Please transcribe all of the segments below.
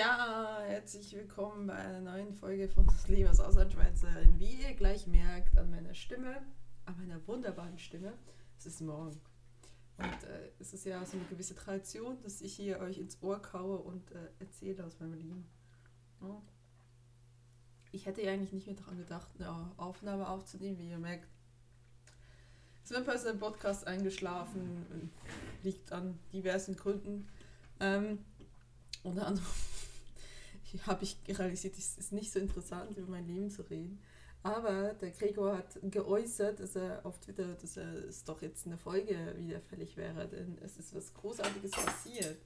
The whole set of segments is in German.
Ja, herzlich willkommen bei einer neuen Folge von Das Leben als Auslandschweizerin. Wie ihr gleich merkt an meiner Stimme, an meiner wunderbaren Stimme, es ist morgen. Und äh, es ist ja so eine gewisse Tradition, dass ich hier euch ins Ohr kaue und äh, erzähle aus meinem Leben. Ich hätte ja eigentlich nicht mehr daran gedacht, eine Aufnahme aufzunehmen, wie ihr merkt. Ist mir plötzlich ein Podcast eingeschlafen, liegt an diversen Gründen. Ähm, unter anderem habe ich realisiert, es ist nicht so interessant, über mein Leben zu reden. Aber der Gregor hat geäußert, dass er auf Twitter, dass es doch jetzt eine Folge wieder fällig wäre, denn es ist was Großartiges passiert.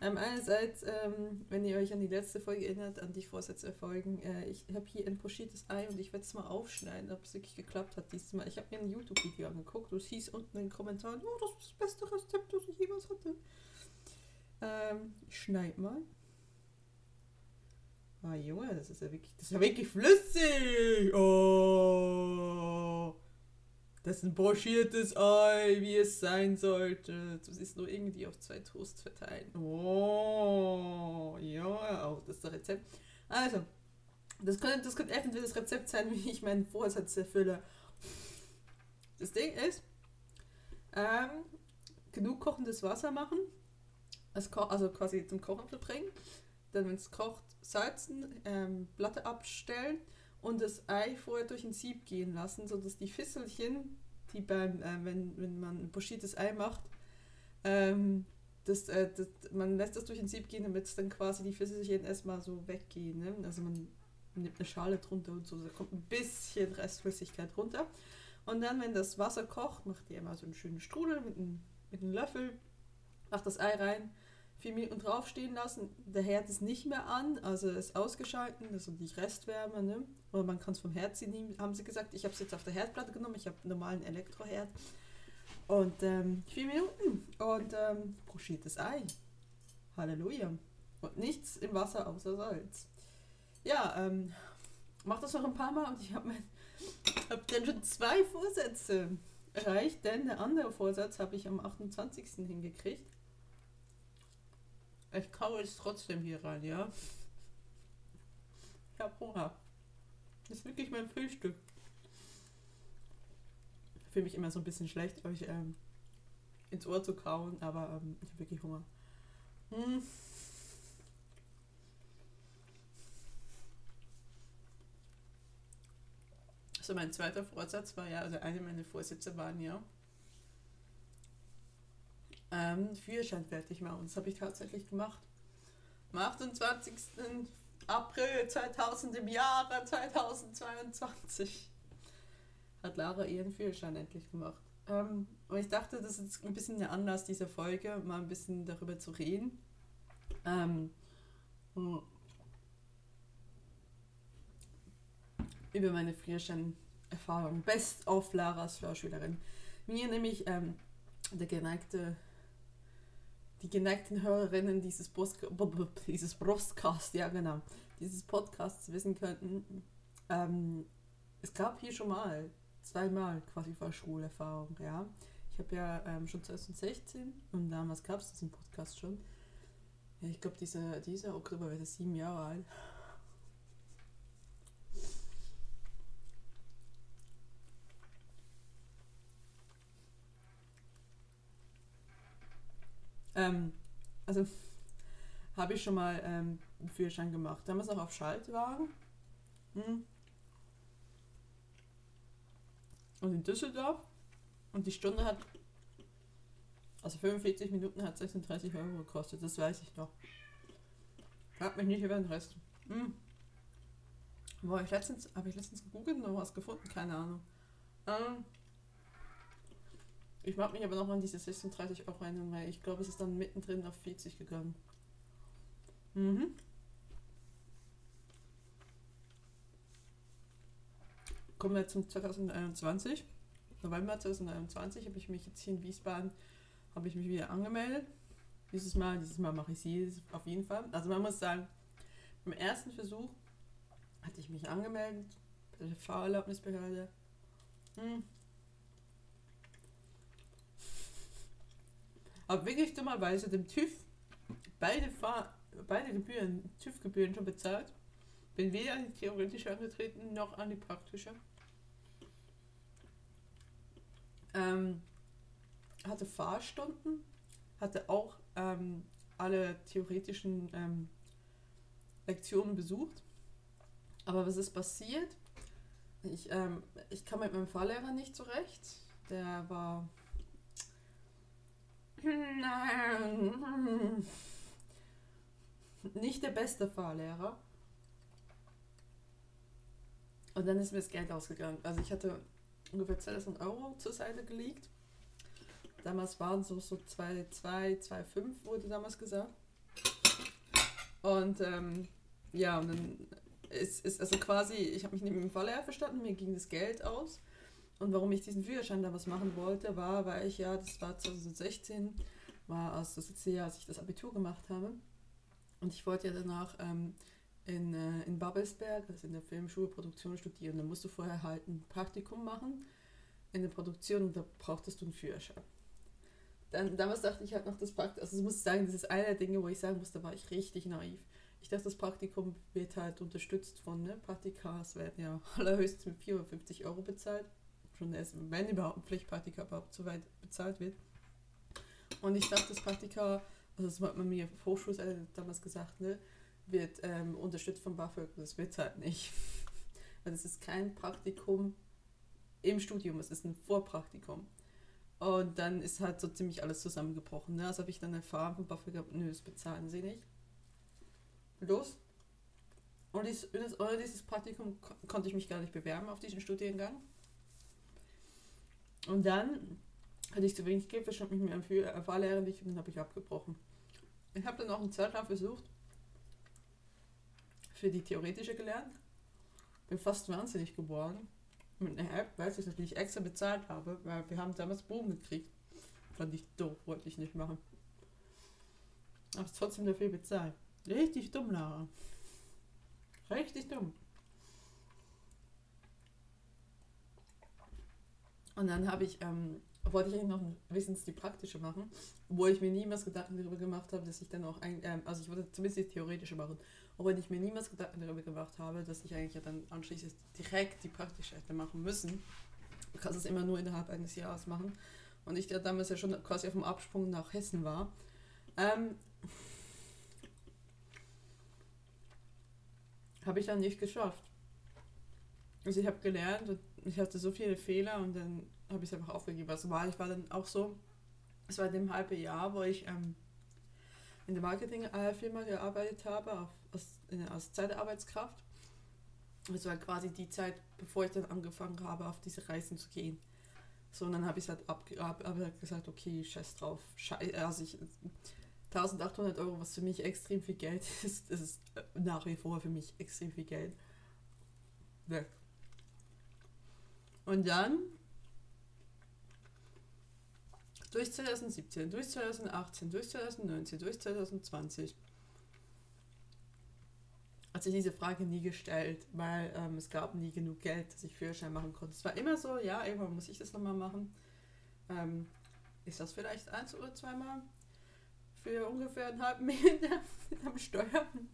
Ähm, einerseits, ähm, wenn ihr euch an die letzte Folge erinnert, an die Vorsätze-Folgen, äh, ich habe hier ein pochiertes Ei und ich werde es mal aufschneiden, ob es wirklich geklappt hat dieses Mal. Ich habe mir ein YouTube-Video angeguckt und es hieß unten in den Kommentaren, oh, das ist das beste Rezept, das ich jemals hatte. Ähm, ich schneide mal. Ah, Junge, das ist ja wirklich, das ist ja wirklich flüssig. Oh. Das ist ein pochiertes Ei, wie es sein sollte. Das ist nur irgendwie auf zwei Toast verteilen. Oh, ja, auch das ist das Rezept. Also, das könnte, das könnte eventuell das Rezept sein, wie ich meinen Vorsatz erfülle. Das Ding ist, ähm, genug kochendes Wasser machen, also quasi zum Kochen zu bringen. Dann, wenn es kocht, salzen, ähm, Platte abstellen und das Ei vorher durch ein Sieb gehen lassen, sodass die Fisselchen, die beim, äh, wenn, wenn man ein pochiertes Ei macht, ähm, das, äh, das, man lässt das durch ein Sieb gehen, damit es dann quasi die Fisselchen erstmal so weggehen. Ne? Also man nimmt eine Schale drunter und so, da kommt ein bisschen Restflüssigkeit runter. Und dann, wenn das Wasser kocht, macht ihr immer so einen schönen Strudel mit einem, mit einem Löffel, macht das Ei rein, vier Minuten draufstehen lassen. Der Herd ist nicht mehr an, also ist ausgeschalten, also die Restwärme. Ne? Oder man kann es vom Herd ziehen, haben sie gesagt. Ich habe es jetzt auf der Herdplatte genommen, ich habe einen normalen Elektroherd. Und ähm, vier Minuten und ähm, pochiertes Ei. Halleluja. Und nichts im Wasser außer Salz. Ja, ähm, mach das noch ein paar Mal und ich habe hab dann schon zwei Vorsätze erreicht, denn der andere Vorsatz habe ich am 28. hingekriegt. Ich kaue es trotzdem hier rein, ja? Ich habe Hunger. Das ist wirklich mein Frühstück. Ich fühle mich immer so ein bisschen schlecht, euch ähm, ins Ohr zu kauen, aber ähm, ich habe wirklich Hunger. Hm. Also mein zweiter Vorsatz war ja, also eine meiner Vorsätze waren ja, ähm, Führerschein fertig machen. Das habe ich tatsächlich gemacht. Am 28. April 2000 im Jahre 2022 hat Lara ihren Führerschein endlich gemacht. Ähm, und ich dachte, das ist ein bisschen der Anlass dieser Folge, mal ein bisschen darüber zu reden. Ähm, hm. über meine Führerschein-Erfahrung. Best of Laras Vorschülerin. Mir nämlich ähm, der geneigte die geneigten Hörerinnen dieses, Post dieses Brustcast, ja genau, dieses Podcasts wissen könnten, ähm, es gab hier schon mal zweimal quasi Vollschulerfahrung, ja. Ich habe ja ähm, schon 2016 und damals gab es diesen Podcast schon. Ja, ich glaube, dieser, dieser Oktober wird sieben Jahre alt. Ähm, also habe ich schon mal ähm, einen Führerschein gemacht. Damals auch auf Schaltwagen. Hm. Und in Düsseldorf. Und die Stunde hat, also 45 Minuten hat 36 Euro gekostet, das weiß ich noch. Frag mich nicht über den Rest. Hm. Wo ich letztens, habe ich letztens gegoogelt und noch was gefunden? Keine Ahnung. Ähm, ich mag mich aber noch an diese 36 Euro erinnern, weil ich glaube, es ist dann mittendrin auf 40 gegangen. Mhm. Kommen wir zum 2021. November 2021 habe ich mich jetzt hier in Wiesbaden habe ich mich wieder angemeldet. Dieses Mal, dieses Mal mache ich sie auf jeden Fall. Also man muss sagen, beim ersten Versuch hatte ich mich angemeldet bei der Fahrerlaubnisbehörde. Hm, wirklich dummerweise dem TÜV beide Fahr beide Gebühren, TÜV-Gebühren schon bezahlt. Bin weder an die theoretische angetreten noch an die praktische. Ähm, hatte Fahrstunden, hatte auch ähm, alle theoretischen ähm, Lektionen besucht. Aber was ist passiert? Ich, ähm, ich kam mit meinem Fahrlehrer nicht zurecht. Der war nicht der beste Fahrlehrer. Und dann ist mir das Geld ausgegangen. Also ich hatte ungefähr 2000 Euro zur Seite gelegt. Damals waren so, so 2, 2, 2, 5 wurde damals gesagt. Und ähm, ja, und dann ist, ist also quasi, ich habe mich mit dem Fahrlehrer verstanden, mir ging das Geld aus. Und warum ich diesen Führerschein da was machen wollte, war, weil ich ja, das war 2016, war aus das letzte Jahr, als ich das Abitur gemacht habe. Und ich wollte ja danach ähm, in, äh, in Babelsberg, also in der Filmschule Produktion studieren. Da musst du vorher halt ein Praktikum machen in der Produktion und da brauchtest du einen Führerschein. Dann, damals dachte ich halt noch das Praktikum, also ich muss sagen, das ist einer der Dinge, wo ich sagen muss, da war ich richtig naiv. Ich dachte, das Praktikum wird halt unterstützt von ne, Praktikas, werden ja allerhöchstens mit 450 Euro bezahlt. Schon erst, wenn überhaupt ein Pflichtpraktika überhaupt so weit bezahlt wird. Und ich dachte, das Praktika, also das hat man mir auf Hochschulseite damals gesagt, ne, wird ähm, unterstützt vom BAföG. Das wird halt nicht. Weil es ist kein Praktikum im Studium, es ist ein Vorpraktikum. Und dann ist halt so ziemlich alles zusammengebrochen. Ne? Also habe ich dann erfahren vom BAföG, nö, das bezahlen sie nicht. Los. Und dies, dieses Praktikum konnte ich mich gar nicht bewerben auf diesen Studiengang. Und dann hatte ich zu wenig Geld, verstand mich mit meinem Fahrlehrer nicht und dann habe ich abgebrochen. Ich habe dann auch einen Zeitraum versucht, für die theoretische gelernt. Bin fast wahnsinnig geworden. Mit einer App, weil ich es natürlich extra bezahlt habe, weil wir haben damals Bogen gekriegt. Fand ich doof, wollte ich nicht machen. Aber trotzdem dafür bezahlt. Richtig dumm, Lara. Richtig dumm. Und dann habe ich, ähm, wollte ich eigentlich noch wissens die praktische machen, obwohl ich mir niemals Gedanken darüber gemacht habe, dass ich dann auch, ein, ähm, also ich wollte zumindest die theoretische machen, obwohl ich mir niemals Gedanken darüber gemacht habe, dass ich eigentlich ja dann anschließend direkt die praktische hätte machen müssen. Du kannst es immer nur innerhalb eines Jahres machen. Und ich ja damals ja schon quasi auf dem Absprung nach Hessen war. Ähm, habe ich dann nicht geschafft. Also ich habe gelernt und ich hatte so viele Fehler und dann habe ich es einfach aufgegeben. Also war ich war dann auch so, es war in dem halben Jahr, wo ich ähm, in der Marketingfirma gearbeitet habe, auf, als, als Zeitarbeitskraft. Es war quasi die Zeit, bevor ich dann angefangen habe, auf diese Reisen zu gehen. So, und dann habe ich es halt abgerabt, aber gesagt, okay, scheiß drauf. Scheiß, also ich, 1800 Euro, was für mich extrem viel Geld ist, das ist nach wie vor für mich extrem viel Geld. Weg. Und dann durch 2017, durch 2018, durch 2019, durch 2020 hat sich diese Frage nie gestellt, weil ähm, es gab nie genug Geld, dass ich Führerschein machen konnte. Es war immer so, ja, irgendwann muss ich das nochmal machen. Ähm, ist das vielleicht eins oder zweimal für ungefähr einen halben Meter am Steuern?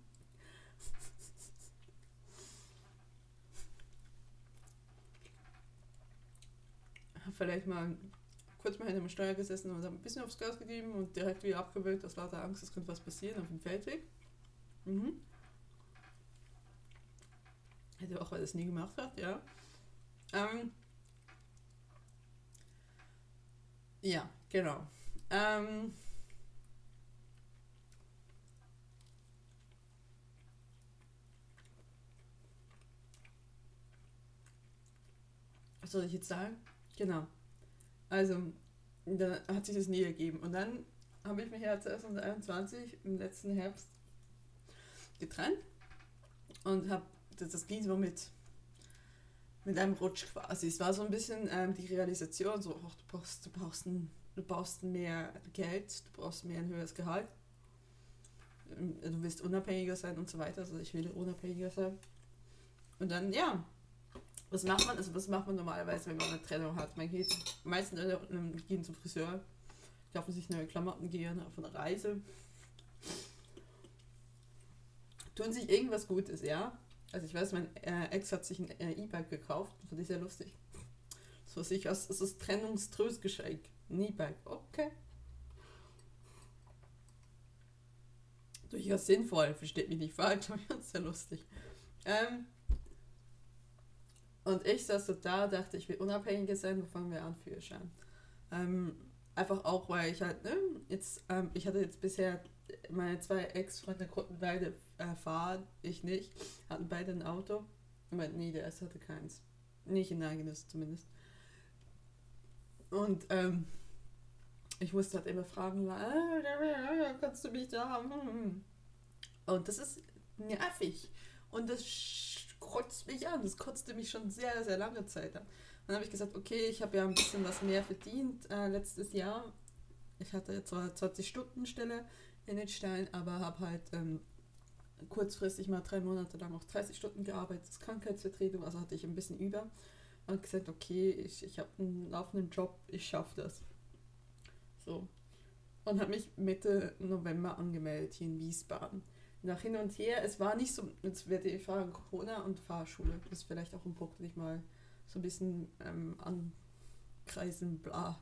Vielleicht mal kurz mal hinter dem Steuer gesessen und ein bisschen aufs Gas gegeben und direkt wieder abgewöhnt, aus lauter Angst, es könnte was passieren auf dem Feldweg. Mhm. Hätte auch, weil das nie gemacht hat, ja. Ähm, ja, genau. Ähm, was soll ich jetzt sagen? Genau. Also, da hat sich das nie ergeben. Und dann habe ich mich ja 2021 im letzten Herbst getrennt und habe, das, das ging so mit, mit einem Rutsch quasi. Es war so ein bisschen ähm, die Realisation, so, ach, du brauchst, du brauchst, ein, du brauchst mehr Geld, du brauchst mehr ein höheres Gehalt, ähm, du willst unabhängiger sein und so weiter. Also ich will unabhängiger sein. Und dann, ja, was macht man? Also was macht man normalerweise, wenn man eine Trennung hat? Man geht meistens gehen zum Friseur, kaufen sich neue Klamotten, gehen auf eine Reise. tun sich irgendwas Gutes, ja. Also ich weiß, mein äh, Ex hat sich ein äh, E-Bike gekauft, fand ich sehr lustig. So sich aus, das ist Trennungströstgeschenk. Ein E-Bike, okay. Durchaus sinnvoll, versteht mich nicht falsch, aber sehr lustig. Ähm, und ich saß so da, dachte, ich will unabhängiger sein, wo fangen wir an, Führerschein. Ähm, einfach auch, weil ich halt, ne, jetzt, ähm, ich hatte jetzt bisher, meine zwei Ex-Freunde konnten beide äh, fahren, ich nicht, hatten beide ein Auto. Aber nee, der erste hatte keins. Nicht ein eigenes zumindest. Und ähm, ich musste halt immer fragen, äh, kannst du mich da haben? Und das ist nervig. Und das kotzt mich an. Das kotzte mich schon sehr, sehr lange Zeit an. Dann habe ich gesagt, okay, ich habe ja ein bisschen was mehr verdient äh, letztes Jahr. Ich hatte zwar 20-Stunden-Stelle in den Stein, aber habe halt ähm, kurzfristig mal drei Monate lang auch 30 Stunden gearbeitet, als Krankheitsvertretung, also hatte ich ein bisschen über. Und gesagt, okay, ich, ich habe einen laufenden Job, ich schaffe das. So. Und habe mich Mitte November angemeldet hier in Wiesbaden. Nach hin und her, es war nicht so, jetzt werde ich fragen, Corona und Fahrschule. Das ist vielleicht auch ein Punkt, den ich mal so ein bisschen ähm, ankreisen, bla.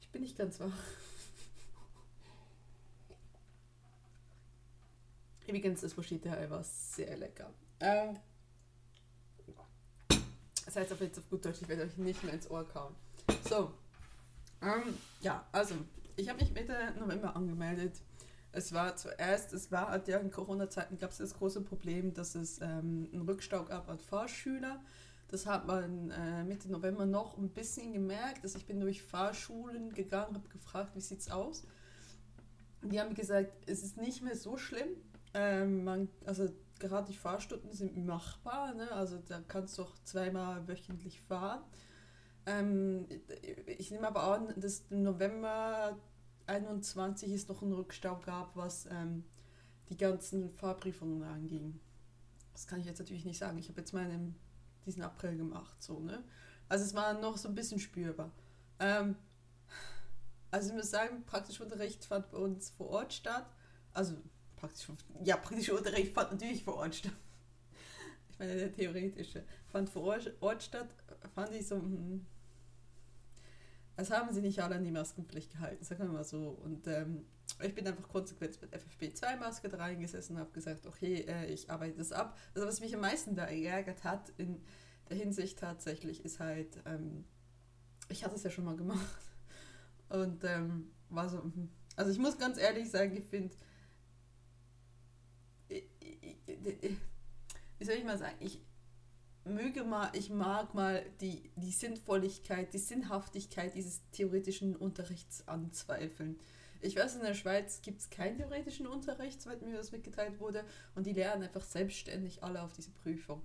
Ich bin nicht ganz wach. Übrigens, das Moschita war sehr lecker. Ähm, das heißt auf jetzt auf gut Deutsch, ich werde euch nicht mehr ins Ohr kauen. So, ähm, ja, also, ich habe mich Mitte November angemeldet. Es war zuerst, es war halt ja in Corona-Zeiten gab es das große Problem, dass es ähm, einen Rückstau gab an Fahrschüler. Das hat man äh, Mitte November noch ein bisschen gemerkt. Also ich bin durch Fahrschulen gegangen, habe gefragt, wie sieht es aus. Die haben gesagt, es ist nicht mehr so schlimm. Ähm, man, also gerade die Fahrstunden sind machbar, ne? also da kannst du auch zweimal wöchentlich fahren. Ähm, ich nehme aber an, dass im November 21 es noch einen Rückstau gab, was ähm, die ganzen Fahrprüfungen anging. Das kann ich jetzt natürlich nicht sagen. Ich habe jetzt meinen diesen April gemacht, so ne. Also es war noch so ein bisschen spürbar. Ähm, also ich muss sagen, praktischer Unterricht fand bei uns vor Ort statt. Also praktisch, ja, praktischer Unterricht fand natürlich vor Ort statt. Ich meine, der theoretische fand vor Ort statt, fand ich so, hm, als haben sie nicht alle an die Maskenpflicht gehalten, sagen wir mal so. Und ähm, ich bin einfach konsequent mit FFP2-Maske da reingesessen und habe gesagt, okay, äh, ich arbeite das ab. Also was mich am meisten da geärgert hat in der Hinsicht tatsächlich ist halt, ähm, ich hatte es ja schon mal gemacht. Und ähm, war so, hm. also ich muss ganz ehrlich sagen, ich finde, wie soll ich mal sagen, ich, möge mal, ich mag mal die, die Sinnvolligkeit, die Sinnhaftigkeit dieses theoretischen Unterrichts anzweifeln. Ich weiß, in der Schweiz gibt es keinen theoretischen Unterricht, soweit mir das mitgeteilt wurde, und die lernen einfach selbstständig alle auf diese Prüfung.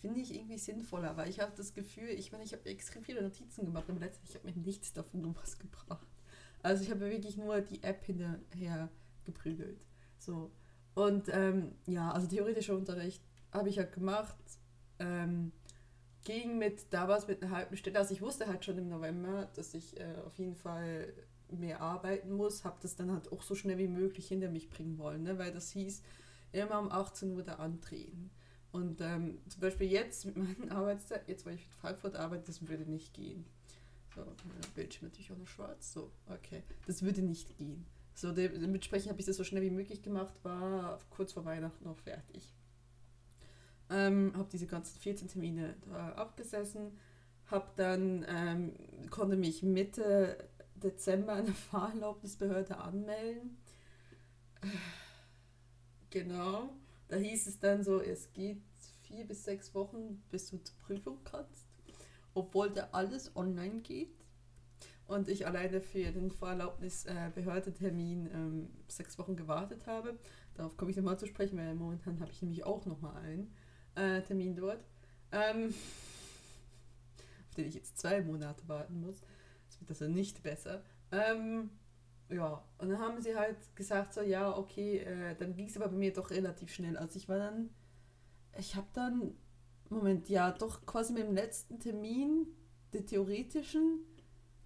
Finde ich irgendwie sinnvoller, weil ich habe das Gefühl, ich meine, ich habe extrem viele Notizen gemacht, aber letztlich habe mir nichts davon um was gebracht. Also ich habe wirklich nur die App hinterher geprügelt. So. Und ähm, ja, also theoretischer Unterricht habe ich ja gemacht, ähm, ging mit damals mit einer halben Stunde. Also ich wusste halt schon im November, dass ich äh, auf jeden Fall mehr arbeiten muss, habe das dann halt auch so schnell wie möglich hinter mich bringen wollen, ne? weil das hieß, immer um 18 Uhr da antreten. Und ähm, zum Beispiel jetzt mit meinen Arbeitszeit, jetzt weil ich in Frankfurt arbeite, das würde nicht gehen. So, Bildschirm natürlich auch noch schwarz. So, okay. Das würde nicht gehen. So, dementsprechend habe ich das so schnell wie möglich gemacht, war kurz vor Weihnachten noch fertig. Ähm, habe diese ganzen 14 Termine da abgesessen, habe dann, ähm, konnte mich Mitte Dezember an der Fahrerlaubnisbehörde anmelden. Genau, da hieß es dann so, es geht vier bis sechs Wochen, bis du zur Prüfung kannst, obwohl da alles online geht. Und ich alleine für den Fahrerlaubnisbehördetermin ähm, sechs Wochen gewartet habe. Darauf komme ich nochmal zu sprechen, weil momentan habe ich nämlich auch nochmal einen äh, Termin dort, ähm, auf den ich jetzt zwei Monate warten muss. Das wird also nicht besser. Ähm, ja, und dann haben sie halt gesagt, so, ja, okay, äh, dann ging es aber bei mir doch relativ schnell. Also ich war dann, ich habe dann, Moment, ja, doch quasi mit dem letzten Termin, der theoretischen,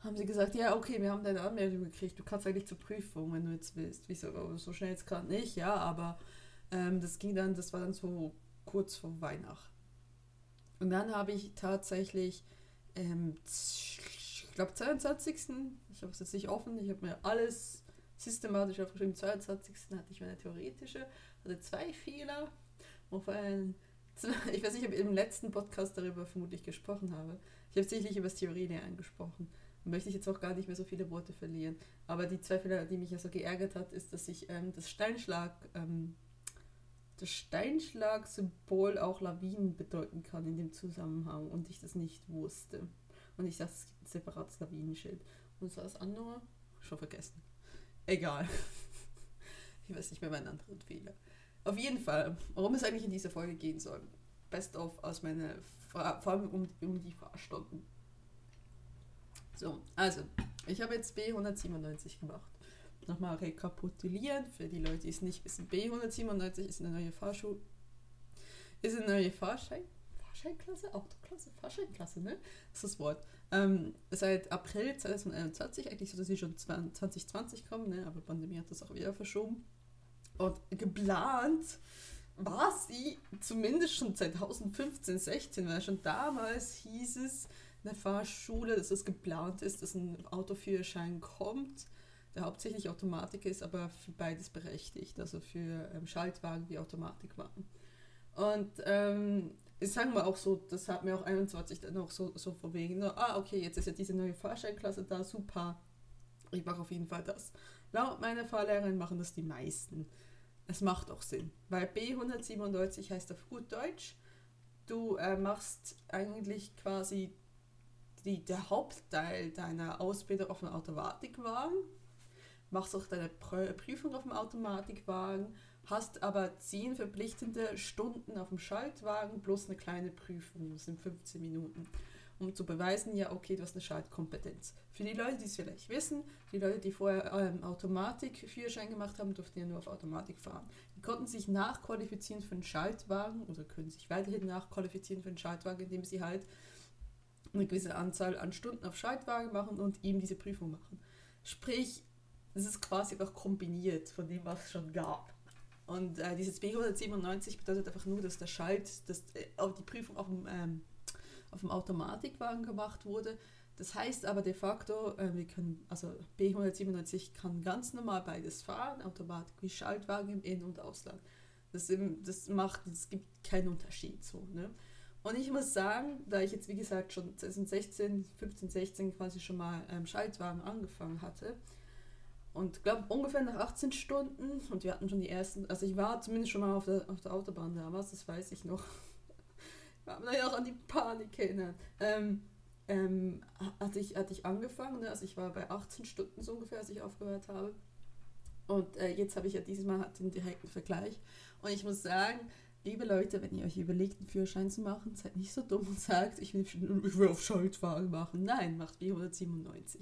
haben sie gesagt, ja, okay, wir haben deine Anmeldung gekriegt, du kannst eigentlich zur Prüfung, wenn du jetzt willst. Wieso, so schnell jetzt gerade nicht, ja, aber Ähm, das ging dann, das war dann so kurz vor Weihnachten. Und dann habe ich tatsächlich, ähm, ich glaube 22. Ich habe es jetzt nicht offen, ich habe mir alles systematisch aufgeschrieben. 22. hatte ich meine theoretische, hatte zwei Fehler, einen ich weiß nicht, ob ich im letzten Podcast darüber vermutlich gesprochen habe. Ich habe sicherlich über das Theorielernen gesprochen. Und möchte ich jetzt auch gar nicht mehr so viele Worte verlieren. Aber die zwei Fehler, die mich ja so geärgert hat, ist, dass ich ähm, das Steinschlag, ähm, das Steinschlag-Symbol auch Lawinen bedeuten kann in dem Zusammenhang und ich das nicht wusste. Und ich dachte, es gibt ein separates Lawinenschild. Und so das andere, schon vergessen. Egal. ich weiß nicht mehr meinen anderen Fehler. Auf jeden Fall, worum es eigentlich in dieser Folge gehen soll. Best of aus meiner, vor allem um, um die Fahrstunden. So, also, ich habe jetzt B197 gemacht. Nochmal rekapitulieren, für die Leute, die es nicht wissen. B197 ist eine neue Fahrschule. Ist eine neue Fahrschein. Fahrscheinklasse? Autoklasse? Fahrscheinklasse, ne? Das ist das Wort. Ähm, seit April 2021, eigentlich sollte sie schon 2020 kommen, ne? aber Pandemie hat das auch wieder verschoben. Und geplant war sie zumindest schon 2015, 16, weil schon damals hieß es in der Fahrschule, dass es geplant ist, dass ein Autoführerschein kommt, der hauptsächlich Automatik ist, aber für beides berechtigt, also für ähm, Schaltwagen wie Automatikwagen. Und ähm, ich sage mal auch so, das hat mir auch 21 dann auch so, so vor wegen, ah, okay, jetzt ist ja diese neue Fahrscheinklasse da, super, ich mache auf jeden Fall das. Laut meiner Fahrlehrerin machen das die meisten es macht auch Sinn, weil B197 heißt auf gut Deutsch, du äh, machst eigentlich quasi die, der Hauptteil deiner Ausbildung auf dem Automatikwagen, machst auch deine Prüfung auf dem Automatikwagen, hast aber 10 verpflichtende Stunden auf dem Schaltwagen plus eine kleine Prüfung, das sind 15 Minuten um zu beweisen, ja, okay, du hast eine Schaltkompetenz. Für die Leute, die es vielleicht wissen, die Leute, die vorher ähm, Automatik-Führerschein gemacht haben, durften ja nur auf Automatik fahren. Die konnten sich nachqualifizieren für einen Schaltwagen oder können sich weiterhin nachqualifizieren für einen Schaltwagen, indem sie halt eine gewisse Anzahl an Stunden auf Schaltwagen machen und ihm diese Prüfung machen. Sprich, es ist quasi einfach kombiniert von dem, was es schon gab. Und äh, dieses B197 bedeutet einfach nur, dass der Schalt, dass äh, die Prüfung auf dem ähm, auf dem Automatikwagen gemacht wurde. Das heißt aber de facto, äh, wir können, also B197 kann ganz normal beides fahren, Automatik wie Schaltwagen im In- und Ausland. Das, das macht, es gibt keinen Unterschied so. Ne? Und ich muss sagen, da ich jetzt wie gesagt schon 2016, 15, 16 quasi schon mal ähm, Schaltwagen angefangen hatte und glaube ungefähr nach 18 Stunden und wir hatten schon die ersten, also ich war zumindest schon mal auf der, auf der Autobahn damals, das weiß ich noch, kann mich auch an die Panik erinnern. Ähm, ähm, hatte, ich, hatte ich angefangen, ne? also ich war bei 18 Stunden so ungefähr, als ich aufgehört habe. Und äh, jetzt habe ich ja dieses Mal den direkten Vergleich. Und ich muss sagen, liebe Leute, wenn ihr euch überlegt, einen Führerschein zu machen, seid nicht so dumm und sagt, ich will, ich will auf Schaltwagen machen. Nein, macht B197.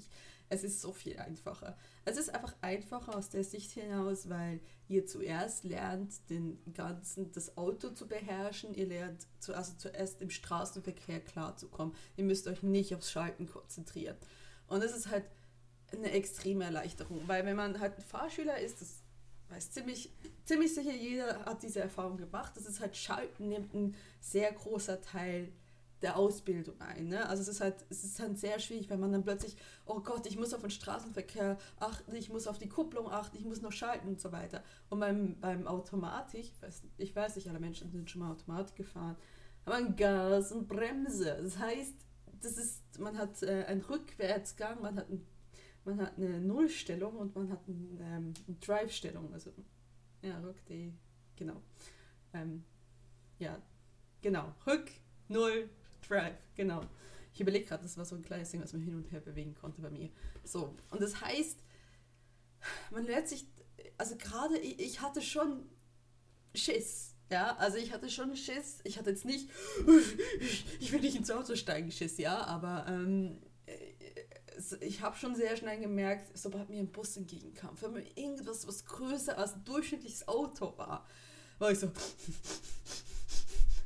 Es ist so viel einfacher. Es ist einfach einfacher aus der Sicht hinaus, weil ihr zuerst lernt, den ganzen, das Auto zu beherrschen. Ihr lernt zu, also zuerst im Straßenverkehr klarzukommen. Ihr müsst euch nicht aufs Schalten konzentrieren. Und das ist halt eine extreme Erleichterung, weil wenn man halt ein Fahrschüler ist, das weiß ziemlich, ziemlich sicher jeder hat diese Erfahrung gemacht, das ist halt Schalten nimmt ein sehr großer Teil der Ausbildung ein. Ne? Also es ist halt, es ist halt sehr schwierig, wenn man dann plötzlich, oh Gott, ich muss auf den Straßenverkehr achten, ich muss auf die Kupplung achten, ich muss noch schalten und so weiter. Und beim, beim Automatik, ich weiß, ich weiß nicht, alle Menschen sind schon mal Automatik gefahren, aber Gas und Bremse. Das heißt, das ist, man hat äh, einen Rückwärtsgang, man hat, ein, man hat eine Nullstellung und man hat ein, ähm, eine Drive-Stellung. Also, ja, Rück, die, genau. Ähm, ja, genau. Rück, Null, Drive, genau. Ich überlege gerade, das war so ein kleines Ding, was man hin und her bewegen konnte bei mir. So, und das heißt, man lernt sich, also gerade ich, ich hatte schon Schiss. Ja, also ich hatte schon Schiss. Ich hatte jetzt nicht, ich will nicht ins Auto steigen, Schiss, ja, aber ähm, ich habe schon sehr schnell gemerkt, sobald mir ein Bus entgegenkam, wenn mir irgendwas, was größer als ein durchschnittliches Auto war, war ich so,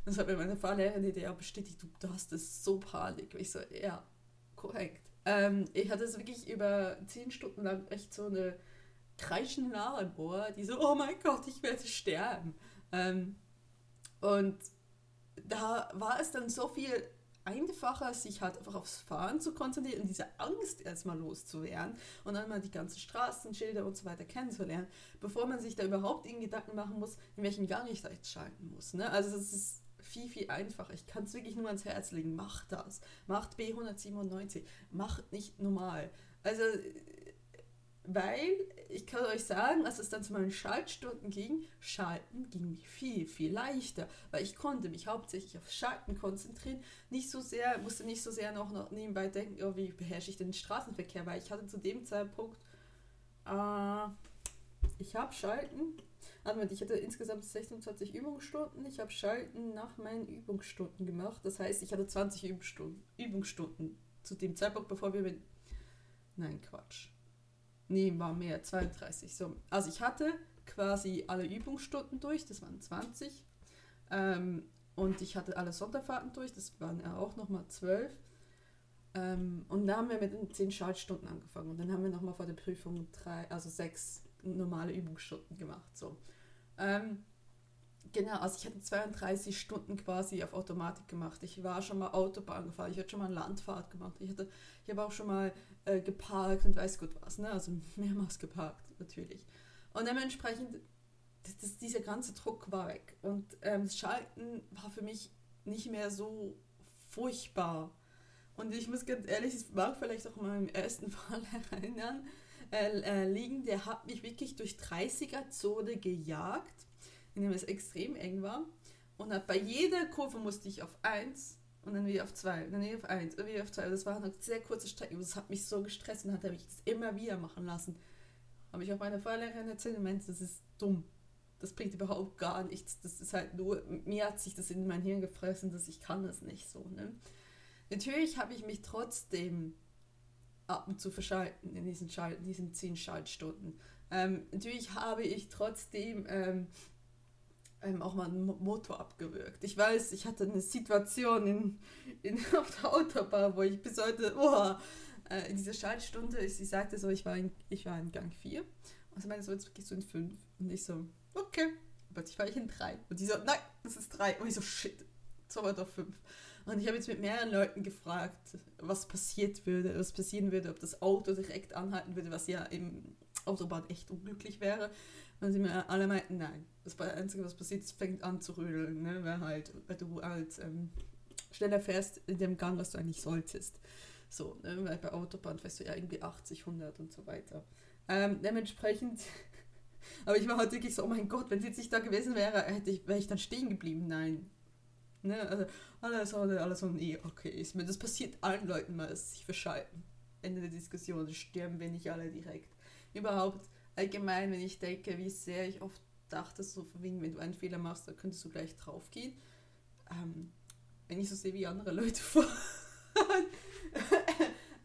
das hat mir meine Fahrlehrerin die Idee bestätigt, du, hast es so Panik. ich so, ja, korrekt. Ähm, ich hatte es wirklich über zehn Stunden lang echt so eine kreischende Nahe im Ohr, die so, oh mein Gott, ich werde sterben. Ähm, und da war es dann so viel einfacher, sich halt einfach aufs Fahren zu konzentrieren und diese Angst erstmal loszuwerden und dann mal die ganzen Straßenschilder und so weiter kennenzulernen, bevor man sich da überhaupt in Gedanken machen muss, in welchen Gang ich da jetzt schalten muss. Ne? Also das ist viel, viel einfacher. Ich kann es wirklich nur ans Herz legen. Macht das. Macht B197. Macht nicht normal. Also weil ich kann euch sagen, als es dann zu meinen Schaltstunden ging, Schalten ging mir viel, viel leichter, weil ich konnte mich hauptsächlich auf Schalten konzentrieren, nicht so sehr, musste nicht so sehr noch, noch nebenbei denken, oh, wie beherrsche ich den Straßenverkehr, weil ich hatte zu dem Zeitpunkt, äh, ich habe Schalten, also ich hatte insgesamt 26 Übungsstunden, ich habe Schalten nach meinen Übungsstunden gemacht, das heißt, ich hatte 20 Übungsstunden, Übungsstunden zu dem Zeitpunkt, bevor wir mit, nein, Quatsch, Nee, war mehr, 32. So. Also ich hatte quasi alle Übungsstunden durch, das waren 20. Ähm, und ich hatte alle Sonderfahrten durch, das waren auch nochmal 12. Ähm, und dann haben wir mit den 10 Schaltstunden angefangen. Und dann haben wir nochmal vor der Prüfung drei, also sechs normale Übungsstunden gemacht. So. Ähm, Genau, also ich hatte 32 Stunden quasi auf Automatik gemacht. Ich war schon mal Autobahn gefahren, ich hatte schon mal Landfahrt gemacht, ich, hatte, ich habe auch schon mal äh, geparkt und weiß gut was, ne? also mehrmals geparkt natürlich. Und dementsprechend, das, das, dieser ganze Druck war weg. Und ähm, das Schalten war für mich nicht mehr so furchtbar. Und ich muss ganz ehrlich, es mag vielleicht auch mal im ersten Fall erinnern, äh, äh, liegen, der hat mich wirklich durch 30er-Zone gejagt in dem es extrem eng war. Und bei jeder Kurve musste ich auf 1 und dann wieder auf 2 und dann wieder auf 1 und wieder auf 2. Das war eine sehr kurze Strecke. Das hat mich so gestresst und hat mich das immer wieder machen lassen. Habe ich auch meiner Fahrlehrerin erzählt und meinte, das ist dumm. Das bringt überhaupt gar nichts. Das ist halt nur, mir hat sich das in mein Hirn gefressen, dass ich kann das nicht so. Ne? Natürlich habe ich mich trotzdem ab und zu verschalten in diesen, Schalt, diesen 10 Schaltstunden. Ähm, natürlich habe ich trotzdem ähm, ähm, auch mal einen Motor abgewürgt. Ich weiß, ich hatte eine Situation in, in, auf der Autobahn, wo ich bis heute, oh, äh, in dieser Schaltstunde, sie sagte so, ich war in, ich war in Gang 4. Also meine so, jetzt gehst du in 5. Und ich so, okay. Plötzlich war ich in 3. Und die so, nein, das ist 3. Und ich so, shit, jetzt war doch 5. Und ich habe jetzt mit mehreren Leuten gefragt, was passiert würde, was passieren würde, ob das Auto direkt anhalten würde, was ja im Autobahn echt unglücklich wäre. Und sie mir alle meinten, nein, das Einzige, was passiert, es fängt an zu rödeln, ne? weil halt, weil du halt ähm, schneller fährst in dem Gang, was du eigentlich solltest. So, ne? weil bei Autobahn fährst du ja irgendwie 80, 100 und so weiter. Ähm, dementsprechend, aber ich war halt wirklich so, oh mein Gott, wenn sie jetzt nicht da gewesen wäre, hätte ich, wäre ich dann stehen geblieben. Nein. Ne? Also, alles, alles, alles so, nee, okay, ist mir, das passiert allen Leuten mal, dass sie sich verschalten. Ende der Diskussion, sterben wir nicht alle direkt. Überhaupt, allgemein, wenn ich denke, wie sehr ich oft dachte, so wegen, wenn du einen Fehler machst, dann könntest du gleich drauf gehen. Ähm, wenn ich so sehe, wie andere Leute fahren.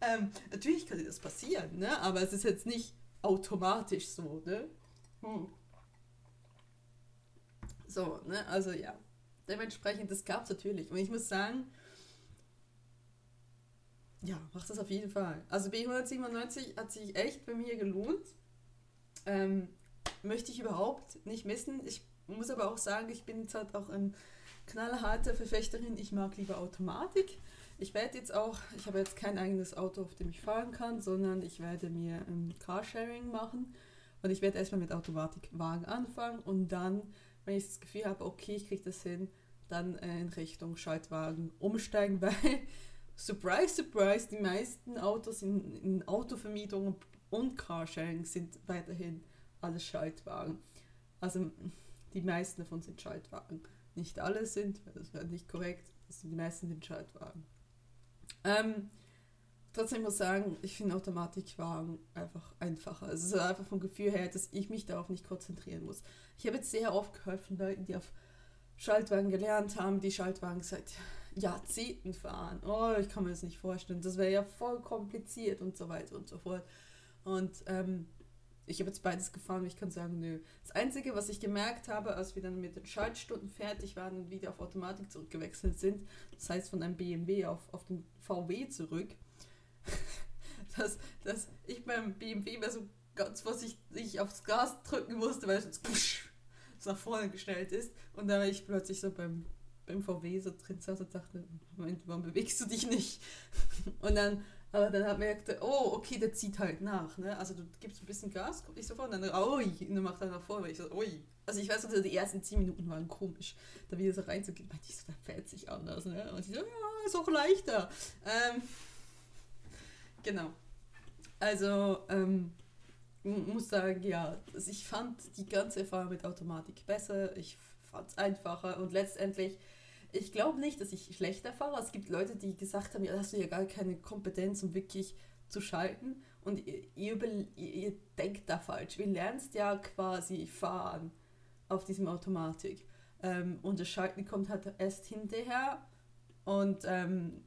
ähm, natürlich kann dir das passieren, ne? aber es ist jetzt nicht automatisch so. Ne? Hm. So, ne? also ja. Dementsprechend, das gab es natürlich. Und ich muss sagen, ja, macht das auf jeden Fall. Also B197 hat sich echt bei mir gelohnt. Ähm, möchte ich überhaupt nicht missen. Ich muss aber auch sagen, ich bin jetzt halt auch eine knallharte Verfechterin. Ich mag lieber Automatik. Ich werde jetzt auch, ich habe jetzt kein eigenes Auto, auf dem ich fahren kann, sondern ich werde mir ähm, Carsharing machen. Und ich werde erstmal mit Automatikwagen anfangen und dann, wenn ich das Gefühl habe, okay, ich kriege das hin, dann äh, in Richtung Schaltwagen umsteigen, weil, surprise, surprise, die meisten Autos in, in Autovermietungen und Carsharing sind weiterhin alles Schaltwagen. Also die meisten davon sind Schaltwagen. Nicht alle sind, das wäre nicht korrekt, also die meisten sind Schaltwagen. Ähm, trotzdem muss ich sagen, ich finde Automatikwagen einfach einfacher. Es ist einfach vom Gefühl her, dass ich mich darauf nicht konzentrieren muss. Ich habe jetzt sehr oft geholfen, Leuten, die auf Schaltwagen gelernt haben, die Schaltwagen seit Jahrzehnten fahren. Oh, ich kann mir das nicht vorstellen. Das wäre ja voll kompliziert und so weiter und so fort. Und ähm, ich habe jetzt beides gefahren ich kann sagen, nö. Das Einzige, was ich gemerkt habe, als wir dann mit den Schaltstunden fertig waren und wieder auf Automatik zurückgewechselt sind, das heißt von einem BMW auf, auf den VW zurück, dass, dass ich beim BMW immer so ganz vorsichtig aufs Gas drücken musste, weil sonst so nach vorne gestellt ist. Und da war ich plötzlich so beim, beim VW so drin saß und dachte, Moment, warum bewegst du dich nicht? Und dann, aber dann merkte, oh, okay, der zieht halt nach. Ne? Also du gibst ein bisschen Gas, kommt nicht sofort, und dann, ui, und dann macht er nach vorne. Ich so, ui. Also ich weiß noch, die ersten 10 Minuten waren komisch, da wieder so reinzugehen. Meinte ich so, da fährt sich anders. Ne? Und ich so, ja, ist auch leichter. Ähm, genau. Also, ähm, muss sagen, ja, also ich fand die ganze Erfahrung mit Automatik besser. Ich fand es einfacher und letztendlich, ich glaube nicht, dass ich schlechter fahre. Es gibt Leute, die gesagt haben, ja, hast du ja gar keine Kompetenz, um wirklich zu schalten. Und ihr, ihr, ihr denkt da falsch. Wir lernst ja quasi fahren auf diesem Automatik. Ähm, und das Schalten kommt halt erst hinterher. Und ähm,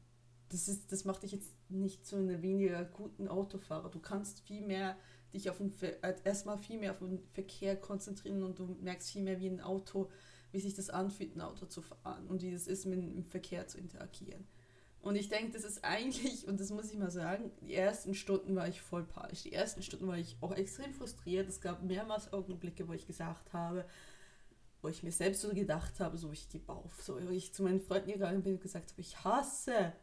das, ist, das macht dich jetzt nicht zu einem weniger guten Autofahrer. Du kannst viel mehr dich auf den äh, erstmal viel mehr auf den Verkehr konzentrieren und du merkst viel mehr wie ein Auto, wie sich das anfühlt, ein Auto zu fahren und wie es ist, mit dem Verkehr zu interagieren. Und ich denke, das ist eigentlich, und das muss ich mal sagen, die ersten Stunden war ich voll panisch. Die ersten Stunden war ich auch extrem frustriert. Es gab mehrmals Augenblicke, wo ich gesagt habe, wo ich mir selbst so gedacht habe, so ich gebe auf. So, ich zu meinen Freunden gegangen bin und gesagt habe, ich hasse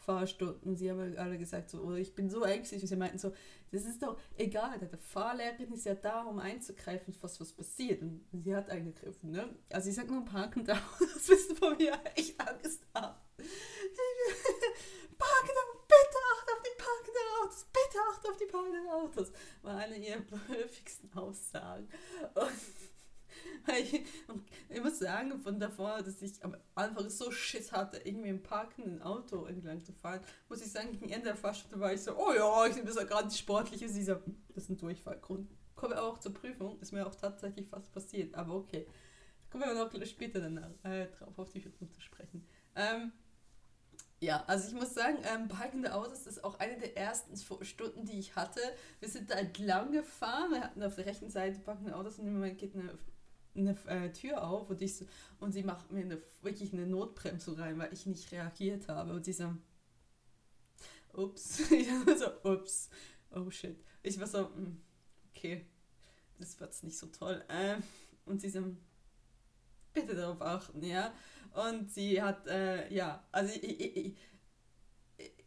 Fahrstunden. Und sie haben alle gesagt, so, oh, ich bin so ängstlich. Und sie meinten so, das ist doch egal, der Fahrlehrerin ist ja da, um einzugreifen, was was passiert. Und sie hat eingegriffen. Ne? Also ich sag nur parken da, das wissen von mir echt Angst haben. Parken da, bitte acht auf die parkenden Autos, bitte acht auf die parkenden Autos. War eine ihrer häufigsten Aussagen. Und ich, muss sagen, von davor, dass ich am Anfang so Schiss hatte, irgendwie im parkenden Auto entlang zu fahren, muss ich sagen, gegen Ende der Fahrstunde war ich so, oh ja, ich bin ja gerade die sportliche. Sie so, das ist ein Durchfallgrund. Kommen wir auch zur Prüfung, ist mir auch tatsächlich fast passiert, aber okay. Kommen wir noch später danach äh, drauf auf die Prüfung zu sprechen. Ähm, ja, also ich muss sagen, ähm, parkende Autos ist auch eine der ersten Stunden, die ich hatte. Wir sind da entlang gefahren, wir hatten auf der rechten Seite parkende Autos und im Moment geht eine eine äh, Tür auf und, ich, und sie macht mir eine, wirklich eine Notbremsung rein, weil ich nicht reagiert habe. Und sie so, ups. Ich war so, ups. Oh shit. Ich war so, hm, okay, das wird nicht so toll. Ähm, und sie so, bitte darauf achten, ja. Und sie hat, äh, ja, also ich, ich, ich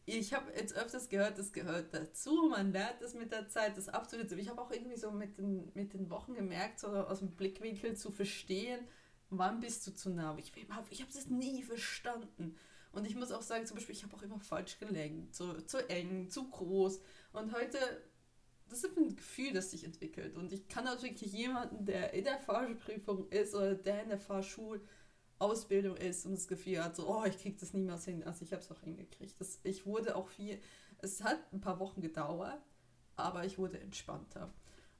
ich habe jetzt öfters gehört, das gehört dazu, man lernt das mit der Zeit, das abzuschätzen. Ich habe auch irgendwie so mit den, mit den Wochen gemerkt, so aus dem Blickwinkel zu verstehen, wann bist du zu nah. Ich, ich habe das nie verstanden. Und ich muss auch sagen, zum Beispiel, ich habe auch immer falsch gelenkt, zu, zu eng, zu groß. Und heute, das ist ein Gefühl, das sich entwickelt. Und ich kann wirklich jemanden, der in der Fahrprüfung ist oder der in der Fahrschule Ausbildung ist und das Gefühl hat, so, oh, ich krieg das niemals hin. Also ich habe es auch hingekriegt. Das, ich wurde auch viel, es hat ein paar Wochen gedauert, aber ich wurde entspannter.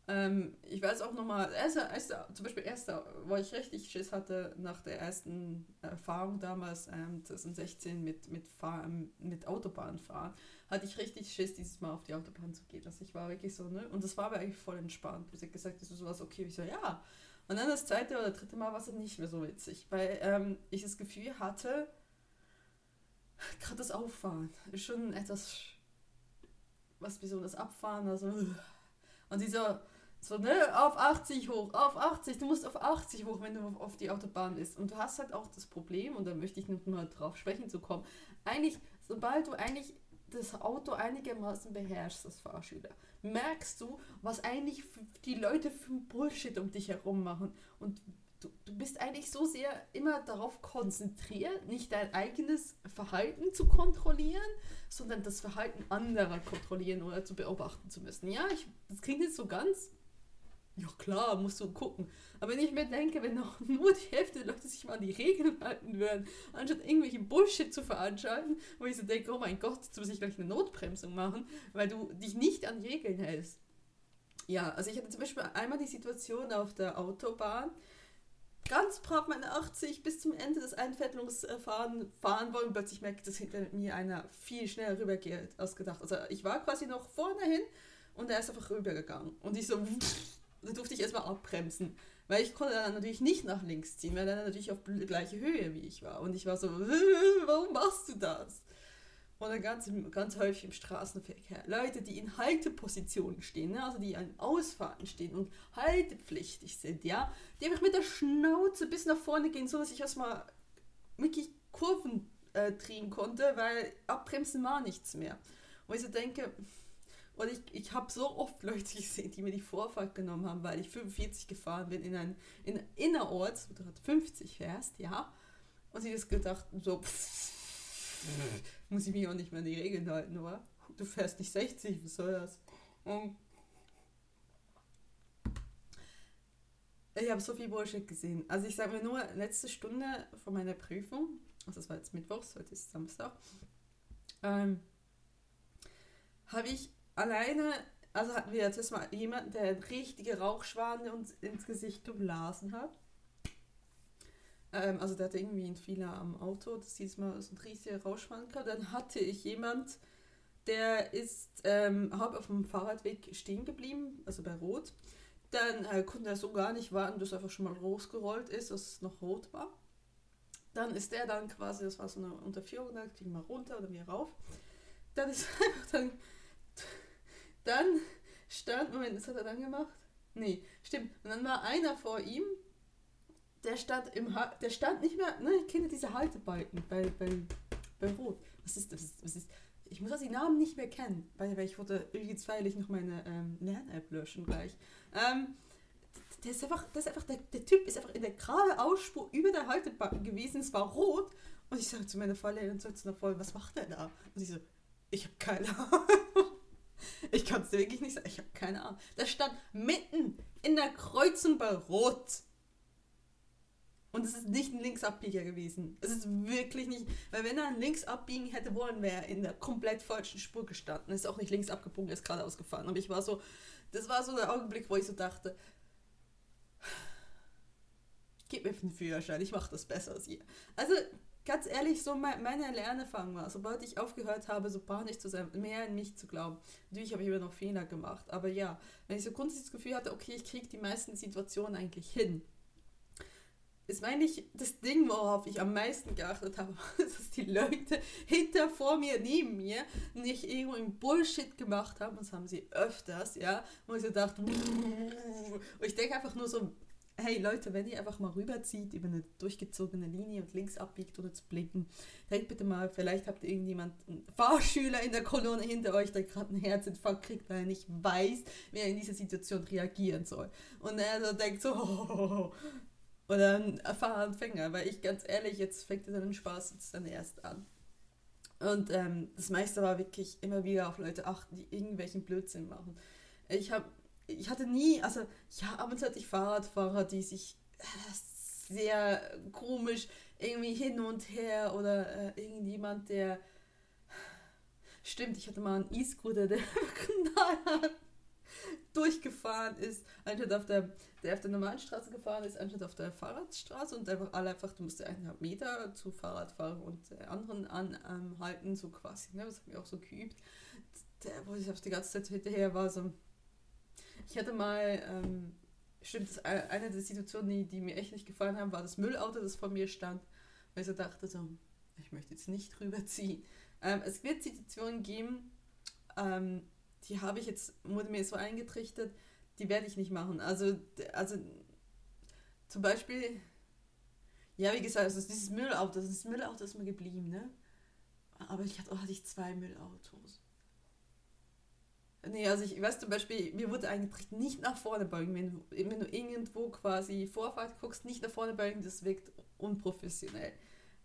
Ähm, ich weiß auch nochmal, erster, erster, zum Beispiel erster, wo ich richtig Schiss hatte nach der ersten Erfahrung damals, ähm, 2016 mit, mit, Fahr mit Autobahnfahren, hatte ich richtig Schiss, dieses Mal auf die Autobahn zu gehen. Also ich war wirklich so, ne? Und das war aber eigentlich voll entspannt. Bis ich gesagt, das ist sowas, okay, ich so, ja, und dann das zweite oder dritte Mal war es nicht mehr so witzig, weil ähm, ich das Gefühl hatte, gerade das Auffahren ist schon etwas, was wie so das Abfahren, also und dieser so, ne, auf 80 hoch, auf 80, du musst auf 80 hoch, wenn du auf die Autobahn bist. Und du hast halt auch das Problem, und da möchte ich nicht mal drauf sprechen zu kommen, eigentlich, sobald du eigentlich das Auto einigermaßen beherrschst als Fahrschüler, merkst du, was eigentlich die Leute für Bullshit um dich herum machen. Und du, du bist eigentlich so sehr immer darauf konzentriert, nicht dein eigenes Verhalten zu kontrollieren, sondern das Verhalten anderer kontrollieren oder zu beobachten zu müssen. Ja, ich, das klingt jetzt so ganz ja klar, musst du gucken. Aber wenn ich mir denke, wenn noch nur die Hälfte der Leute sich mal an die Regeln halten würden, anstatt irgendwelche Bullshit zu veranstalten, wo ich so denke, oh mein Gott, jetzt muss ich gleich eine Notbremsung machen, weil du dich nicht an Regeln hältst. Ja, also ich hatte zum Beispiel einmal die Situation auf der Autobahn, ganz brav meine 80 bis zum Ende des Einfettlungsfahren fahren wollen, plötzlich merke ich, dass hinter mir einer viel schneller rübergeht als gedacht. Also ich war quasi noch vorne hin und er ist einfach rübergegangen. Und ich so, da durfte ich erstmal abbremsen. Weil ich konnte dann natürlich nicht nach links ziehen, weil er dann natürlich auf gleiche Höhe wie ich war. Und ich war so, warum machst du das? oder ganz, ganz häufig im Straßenverkehr, Leute, die in Haltepositionen stehen, ne? also die an Ausfahrten stehen und haltepflichtig sind, ja, die einfach mit der Schnauze bis nach vorne gehen, so dass ich erstmal wirklich Kurven äh, drehen konnte, weil abbremsen war nichts mehr. Und ich so denke, und ich, ich habe so oft Leute gesehen, die mir die Vorfahrt genommen haben, weil ich 45 gefahren bin in ein in innerorts, wo du 50 fährst, ja. Und sie das gedacht, so, pff, muss ich mich auch nicht mehr an die Regeln halten, oder? Du fährst nicht 60, was soll das? Und ich habe so viel Bullshit gesehen. Also ich sage mir nur, letzte Stunde von meiner Prüfung, also das war jetzt Mittwochs, heute ist Samstag, ähm, habe ich alleine, also hatten wir jetzt erstmal jemanden, der richtige Rauchschwane uns ins Gesicht geblasen hat. Ähm, also der hatte irgendwie einen Fehler am Auto, das dieses Mal so ein riesiger Rauchschwan gehabt. Dann hatte ich jemand, der ist ähm, halb auf dem Fahrradweg stehen geblieben, also bei Rot. Dann äh, konnte er so gar nicht warten, er einfach schon mal losgerollt ist, dass es noch rot war. Dann ist der dann quasi, das war so eine Unterführung, da ging mal runter oder wieder rauf. Dann ist einfach dann, dann stand, Moment, was hat er dann gemacht? Nee, stimmt. Und dann war einer vor ihm, der stand im ha der stand nicht mehr, ne, ich kenne diese Haltebalken bei, bei, bei Rot. Was ist das? Was ist, ich muss also die Namen nicht mehr kennen, weil, weil ich wollte irgendwie feierlich noch meine ähm, Lern-App löschen gleich. Ähm, der ist einfach, das einfach der, der Typ ist einfach in der gerade Ausspur über der Haltebalken gewesen, es war rot und ich sage zu meiner Fahrlehrerin so zu einer Voll, was macht der da? Und sie so, ich habe keine Ahnung. Ich kann es dir wirklich nicht sagen, ich habe keine Ahnung. Der stand mitten in der Kreuzung bei Rot. Und es ist nicht ein Linksabbieger gewesen. Es ist wirklich nicht, weil wenn er ein Links abbiegen hätte wollen, wäre er in der komplett falschen Spur gestanden. Ist auch nicht links abgebogen, ist geradeaus gefahren. Aber ich war so, das war so der Augenblick, wo ich so dachte, gib mir den Führerschein, ich mache das besser als ihr. Also ganz ehrlich, so meine Lernerfahrung war, sobald ich aufgehört habe, so panisch zu sein, mehr in mich zu glauben. Natürlich habe ich immer noch Fehler gemacht, aber ja, wenn ich so grundsätzlich das Gefühl hatte, okay, ich kriege die meisten Situationen eigentlich hin, ist eigentlich das Ding, worauf ich am meisten geachtet habe, dass die Leute hinter, vor mir, neben mir nicht irgendwo im Bullshit gemacht haben. Das haben sie öfters, ja. Wo ich so dachte, und ich denke einfach nur so, hey Leute, wenn ihr einfach mal rüberzieht über eine durchgezogene Linie und links abbiegt oder zu blinken, denkt bitte mal, vielleicht habt ihr irgendjemand, einen Fahrschüler in der Kolonne hinter euch, der gerade einen Herzinfarkt kriegt, weil er nicht weiß, wie er in dieser Situation reagieren soll. Und er so denkt so, oh, oder ein Fahranfänger, weil ich ganz ehrlich, jetzt fängt er den Spaß jetzt dann erst an. Und ähm, das meiste war wirklich immer wieder auf Leute achten, die irgendwelchen Blödsinn machen. Ich habe, ich hatte nie, also ja, ab und zu hatte ich Fahrradfahrer, die sich äh, sehr komisch irgendwie hin und her oder äh, irgendjemand, der Stimmt, ich hatte mal einen E-Scooter, der durchgefahren ist, anstatt auf der, der auf der normalen Straße gefahren ist, anstatt auf der Fahrradstraße und einfach alle einfach, du musst eineinhalb Meter zu Fahrradfahrer und anderen anhalten, ähm, so quasi, ne? das habe ich auch so geübt. Der, wo ich auf die ganze Zeit hinterher war, so, ich hatte mal, ähm, stimmt, das, äh, eine der Situationen, die, die mir echt nicht gefallen haben, war das Müllauto, das vor mir stand, weil ich so dachte, so, ich möchte jetzt nicht rüberziehen. Ähm, es wird Situationen geben, ähm, die habe ich jetzt, wurde mir so eingetrichtert, die werde ich nicht machen. Also, also zum Beispiel, ja, wie gesagt, also dieses Müllauto, das Müllauto ist mir geblieben, ne? Aber ich hatte, oh, hatte ich zwei Müllautos. Nee, also ich weiß zum Beispiel, mir wurde eingetrichtert, nicht nach vorne beugen. Wenn, wenn du irgendwo quasi Vorfahrt guckst, nicht nach vorne beugen, das wirkt unprofessionell.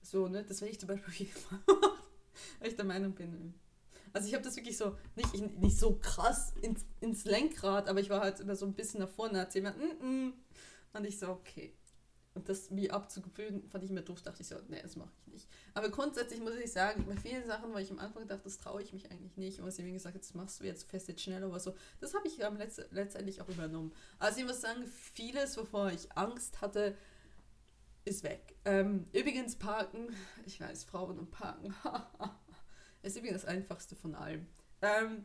So, ne? Das werde ich zum Beispiel auf jeden Fall machen, weil ich der Meinung bin, also ich habe das wirklich so, nicht, nicht so krass ins, ins Lenkrad, aber ich war halt immer so ein bisschen nach vorne, hat jemand, mm -mm. und ich so, okay. Und das wie abzugewöhnen, fand ich immer doof, dachte ich so, nee, das mache ich nicht. Aber grundsätzlich muss ich sagen, bei vielen Sachen, wo ich am Anfang dachte, das traue ich mich eigentlich nicht, und sie mir gesagt, das machst du jetzt fest jetzt schnell oder so, das habe ich am Letz letztendlich auch übernommen. Also ich muss sagen, vieles, wovor ich Angst hatte, ist weg. Ähm, übrigens Parken, ich weiß, Frauen und Parken, ist übrigens das einfachste von allem. Ähm,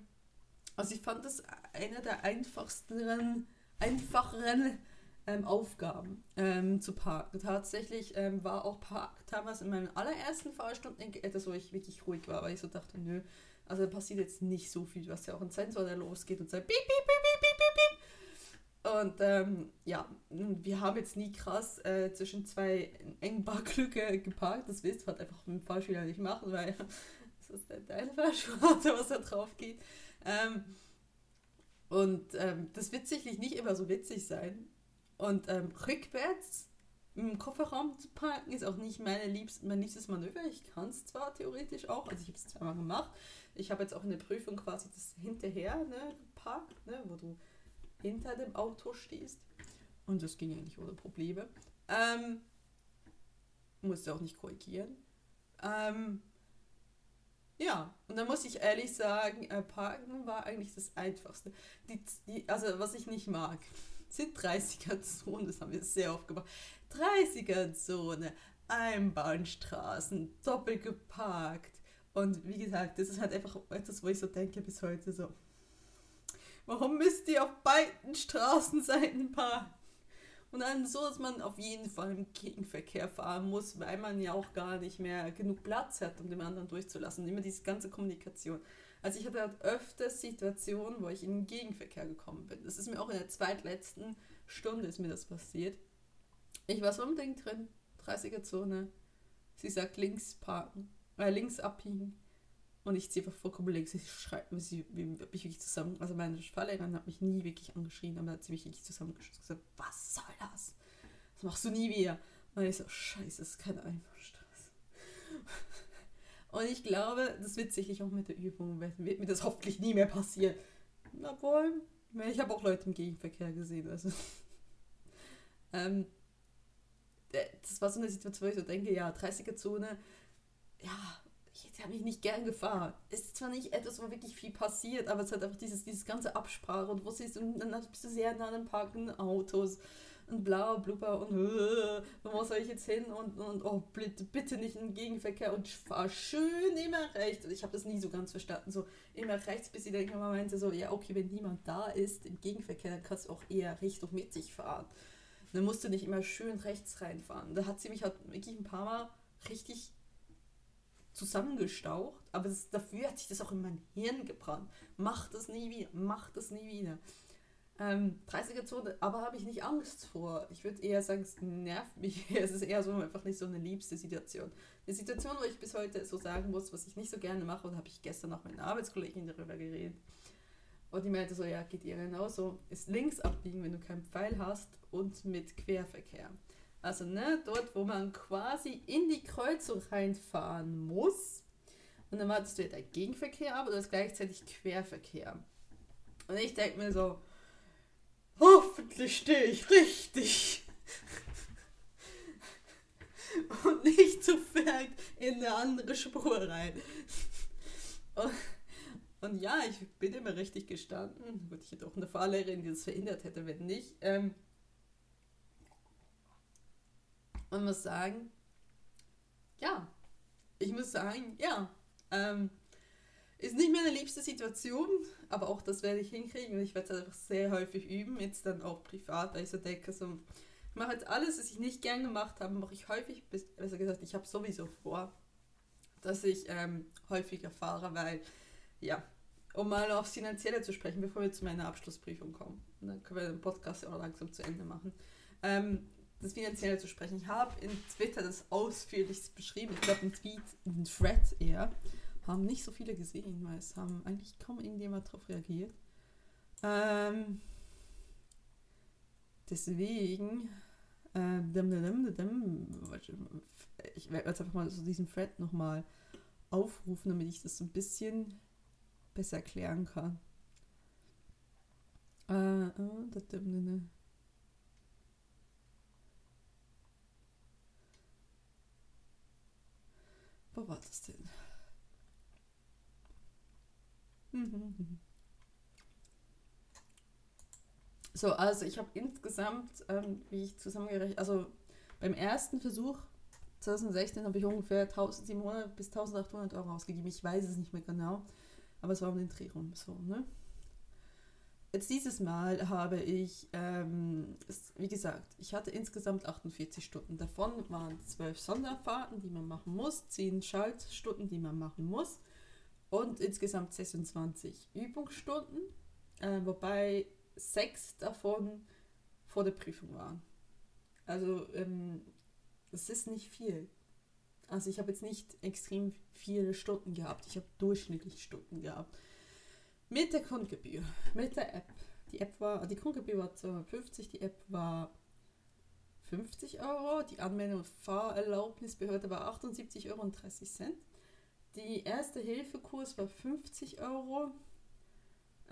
also ich fand das einer der einfachsten, einfacheren ähm, Aufgaben ähm, zu parken. Tatsächlich ähm, war auch Park damals in meinen allerersten Fahrstunden etwas, wo ich wirklich ruhig war, weil ich so dachte, nö, also da passiert jetzt nicht so viel. Hast ja auch einen Sensor, der losgeht und sagt, piep, piep, piep, piep, piep, piep. Und ähm, ja, wir haben jetzt nie krass äh, zwischen zwei engen Barklücke geparkt. Das willst du halt einfach mit dem Fahrschüler nicht machen, weil das ist deine Fahrschule, was da drauf geht. Ähm, und ähm, das wird sicherlich nicht immer so witzig sein. Und ähm, rückwärts im Kofferraum zu parken ist auch nicht meine liebst, mein liebstes Manöver. Ich kann es zwar theoretisch auch, also ich habe es zweimal gemacht. Ich habe jetzt auch in der Prüfung quasi das hinterher ne, geparkt, ne, wo du hinter dem Auto stehst. Und das ging eigentlich ohne Probleme. Ähm, musste auch nicht korrigieren. Ähm, ja, und da muss ich ehrlich sagen, äh, Parken war eigentlich das Einfachste. Die, die, also, was ich nicht mag, sind 30er-Zonen, das haben wir sehr oft gemacht. 30er-Zone, Einbahnstraßen, doppelt geparkt. Und wie gesagt, das ist halt einfach etwas, wo ich so denke bis heute so, Warum müsst ihr auf beiden Straßenseiten parken? Und dann so, dass man auf jeden Fall im Gegenverkehr fahren muss, weil man ja auch gar nicht mehr genug Platz hat, um den anderen durchzulassen. Und immer diese ganze Kommunikation. Also ich hatte halt öfters Situationen, wo ich in den Gegenverkehr gekommen bin. Das ist mir auch in der zweitletzten Stunde ist mir das passiert. Ich war so im Ding drin, 30er Zone. Sie sagt links parken, äh, links abbiegen. Und ich ziehe einfach vollkommen links. Ich schreibe, sie mich wirklich zusammen. Also meine Fahrlehrerin hat mich nie wirklich angeschrien, aber hat sie mich wirklich zusammengeschossen und gesagt, was soll das? Das machst du nie wieder. Und ich so, scheiße, das ist keine Einbahnstraße. Und ich glaube, das wird sicherlich auch mit der Übung, wird mir das hoffentlich nie mehr passieren. Obwohl, ich habe auch Leute im Gegenverkehr gesehen. Also. ähm, das war so eine Situation, wo ich so denke, ja, 30er-Zone, ja, ich habe mich nicht gern gefahren. Es ist zwar nicht etwas, wo wirklich viel passiert, aber es hat einfach dieses, dieses ganze Absprache und wo siehst und dann bist du sehr nah an den parkenden Autos und bla blubber und äh, wo soll ich jetzt hin und, und oh bitte, bitte nicht in den Gegenverkehr und fahr schön immer rechts. Und ich habe das nie so ganz verstanden, so immer rechts, bis ich dann irgendwann meinte so, ja okay, wenn niemand da ist im Gegenverkehr, dann kannst du auch eher Richtung mittig fahren. Dann musst du nicht immer schön rechts reinfahren. Da hat sie mich halt wirklich ein paar Mal richtig zusammengestaucht, aber das, dafür hat sich das auch in mein Hirn gebrannt. Mach das nie wieder, mach das nie wieder. Ähm, 30er Zone, aber habe ich nicht Angst vor. Ich würde eher sagen, es nervt mich. es ist eher so einfach nicht so eine liebste Situation. Eine Situation, wo ich bis heute so sagen muss, was ich nicht so gerne mache, und habe ich gestern noch mit einer Arbeitskollegin darüber geredet. Und die meinte so, ja, geht ihr genauso, ist links abbiegen, wenn du keinen Pfeil hast und mit Querverkehr. Also ne, dort, wo man quasi in die Kreuzung reinfahren muss. Und dann hattest du ja den Gegenverkehr, aber du hast gleichzeitig Querverkehr. Und ich denke mir so, hoffentlich stehe ich richtig. und nicht zu fern in eine andere Spur rein. Und, und, ja, ich bin immer richtig gestanden. Gut, ich hätte auch eine Fahrlehrerin, die das verhindert hätte, wenn nicht. Ähm, und muss sagen, ja, ich muss sagen, ja, ähm, ist nicht meine liebste Situation, aber auch das werde ich hinkriegen ich werde es einfach sehr häufig üben, jetzt dann auch privat, weil ich so denke, so, ich mache jetzt alles, was ich nicht gern gemacht habe, mache ich häufig, besser gesagt, ich habe sowieso vor, dass ich ähm, häufiger fahre, weil, ja, um mal aufs Finanzielle zu sprechen, bevor wir zu meiner Abschlussprüfung kommen. Und dann können wir den Podcast auch langsam zu Ende machen. Ähm, das Finanzielle zu sprechen. Ich habe in Twitter das ausführlichst beschrieben. Ich glaube, ein Tweet, ein Thread eher. Haben nicht so viele gesehen, weil es haben eigentlich kaum irgendjemand darauf reagiert. Ähm, deswegen, äh, ich werde jetzt einfach mal so diesen Thread nochmal aufrufen, damit ich das ein bisschen besser erklären kann. Äh, äh, Wo war das denn? So, also ich habe insgesamt, ähm, wie ich zusammengerechnet, also beim ersten Versuch 2016 habe ich ungefähr 1700 bis 1800 Euro ausgegeben. Ich weiß es nicht mehr genau, aber es war um den Dreh rum. So, ne? Jetzt dieses Mal habe ich, ähm, es, wie gesagt, ich hatte insgesamt 48 Stunden. Davon waren 12 Sonderfahrten, die man machen muss, 10 Schaltstunden, die man machen muss und insgesamt 26 Übungsstunden, äh, wobei sechs davon vor der Prüfung waren. Also ähm, es ist nicht viel. Also ich habe jetzt nicht extrem viele Stunden gehabt. Ich habe durchschnittlich Stunden gehabt. Mit der Grundgebühr, mit der App. Die App war, die Grundgebühr war 250, die App war 50 Euro, die Anmeldung und Fahrerlaubnisbehörde war 78 Euro und 30 Cent. Die erste Hilfekurs war 50 Euro.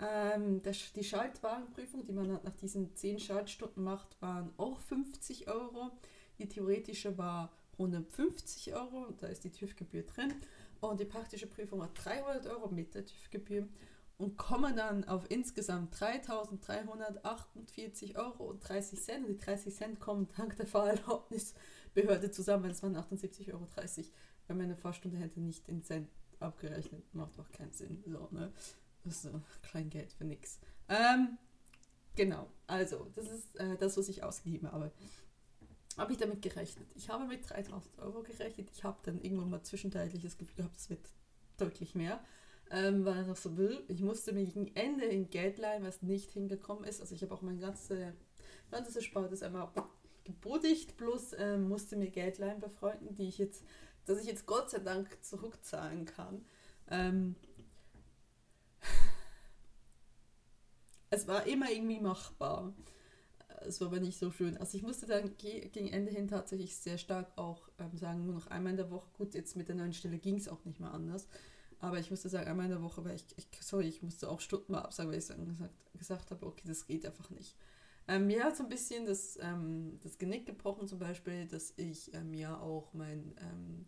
Ähm, der, die Schaltwagenprüfung, die man nach diesen 10 Schaltstunden macht, waren auch 50 Euro. Die theoretische war 150 Euro, da ist die TÜV-Gebühr drin. Und die praktische Prüfung war 300 Euro mit der TÜV-Gebühr und kommen dann auf insgesamt 3.348 Euro und 30 Cent. Und die 30 Cent kommen dank der Fahrerlaubnisbehörde zusammen. Es waren 78,30 Euro, weil meine Fahrstunde hätte nicht in Cent abgerechnet. Macht auch keinen Sinn. So, ne? So klein Geld für nichts. Ähm, genau, also, das ist äh, das, was ich ausgegeben habe habe ich damit gerechnet. Ich habe mit 3000 Euro gerechnet. Ich habe dann irgendwann mal zwischenzeitlich das Gefühl gehabt, es wird deutlich mehr. Ähm, weil ich so will. Ich musste mir gegen Ende in Geld leihen, was nicht hingekommen ist. Also ich habe auch mein ganze, ganzes Erspartes einmal gebodigt, plus ähm, musste mir Geld leihen bei Freunden, die ich jetzt, dass ich jetzt Gott sei Dank zurückzahlen kann. Ähm, es war immer irgendwie machbar es war aber nicht so schön. Also ich musste dann gegen Ende hin tatsächlich sehr stark auch ähm, sagen, nur noch einmal in der Woche. Gut, jetzt mit der neuen Stelle ging es auch nicht mehr anders. Aber ich musste sagen, einmal in der Woche, weil ich, ich sorry, ich musste auch Stunden mal absagen, weil ich gesagt, gesagt habe, okay, das geht einfach nicht. Ähm, mir hat so ein bisschen das, ähm, das Genick gebrochen, zum Beispiel, dass ich ähm, ja auch mein, ähm,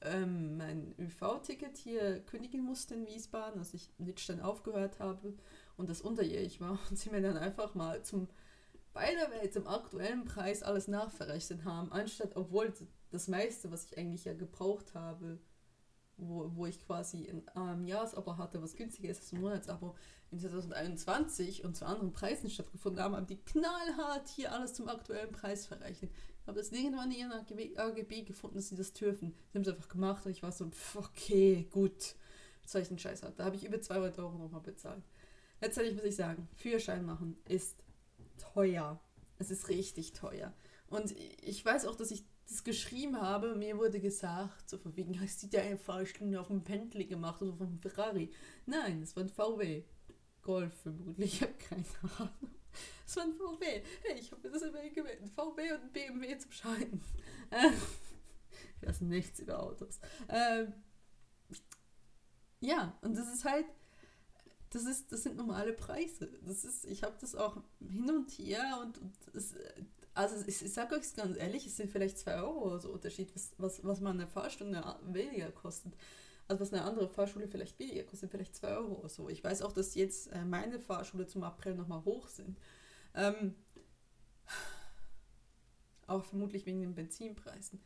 ähm, mein ÖV-Ticket hier kündigen musste in Wiesbaden, als ich in Littstein aufgehört habe und das unterjährig war und sie mir dann einfach mal zum beide Welt zum aktuellen Preis alles nachverrechnet haben, anstatt, obwohl das meiste, was ich eigentlich ja gebraucht habe, wo, wo ich quasi ein ähm, Jahresabo hatte, was günstiger ist als ein Monatsabo, in 2021 und zu anderen Preisen stattgefunden haben, haben die knallhart hier alles zum aktuellen Preis verrechnet. Ich habe das irgendwann in ihren AGB, AGB gefunden, dass sie das dürfen. Sie haben es einfach gemacht und ich war so, pff, okay, gut, einen Scheiß haben. Da habe ich über 200 Euro nochmal bezahlt. Letztendlich muss ich sagen, Führerschein machen ist teuer. Es ist richtig teuer. Und ich weiß auch, dass ich das geschrieben habe. Mir wurde gesagt, so von wegen, hast du dir eine Fahrstunde auf dem Bentley gemacht oder auf dem Ferrari? Nein, es war ein VW. Golf vermutlich, ich habe keine Ahnung. Es war ein VW. Hey, ich habe mir das immer gewählt. VW und BMW zum Scheiden. ich weiß nichts über Autos. Ähm, ja, und das ist halt, das, ist, das sind normale Preise. Das ist, ich habe das auch hin und her und, und es, also ich, ich sage euch ganz ehrlich, es sind vielleicht 2 Euro so Unterschied, was, was, was man eine Fahrstunde weniger kostet. Also was eine andere Fahrschule vielleicht billiger kostet, vielleicht 2 Euro oder so. Ich weiß auch, dass jetzt äh, meine Fahrschule zum April nochmal hoch sind. Ähm, auch vermutlich wegen den Benzinpreisen.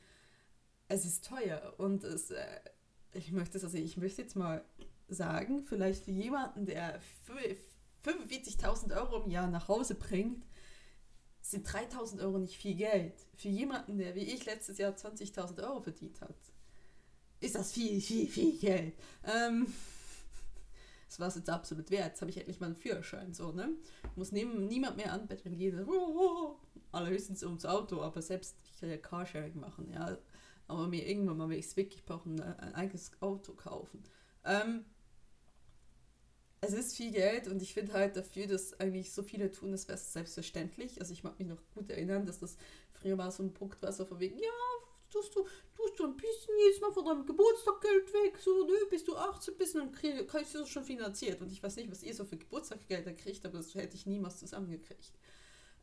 Es ist teuer und es, äh, ich möchte also ich möchte jetzt mal sagen, vielleicht für jemanden, der 45.000 Euro im Jahr nach Hause bringt, sind 3.000 Euro nicht viel Geld. Für jemanden, der wie ich letztes Jahr 20.000 Euro verdient hat, ist das viel, viel, viel Geld. Ähm, das war es jetzt absolut wert. Jetzt habe ich endlich mal einen Führerschein. So, ne? Muss neben, niemand mehr anbetteln. Jeder, oh, allerhöchstens ums Auto, aber selbst ich kann ja Carsharing machen. Ja? Aber mir irgendwann mal, wenn ich es wirklich brauche, ein eigenes Auto kaufen. Ähm, es ist viel Geld und ich finde halt dafür, dass eigentlich so viele tun, das wäre selbstverständlich. Also ich mag mich noch gut erinnern, dass das früher war so ein Punkt war, so von wegen, ja, tust du, tust du ein bisschen jetzt mal von deinem Geburtstag Geld weg, so, ne, bis du 18 bist, dann krieg, kriegst du das schon finanziert. Und ich weiß nicht, was ihr so für Geburtstagsgelder kriegt, aber das hätte ich niemals zusammengekriegt.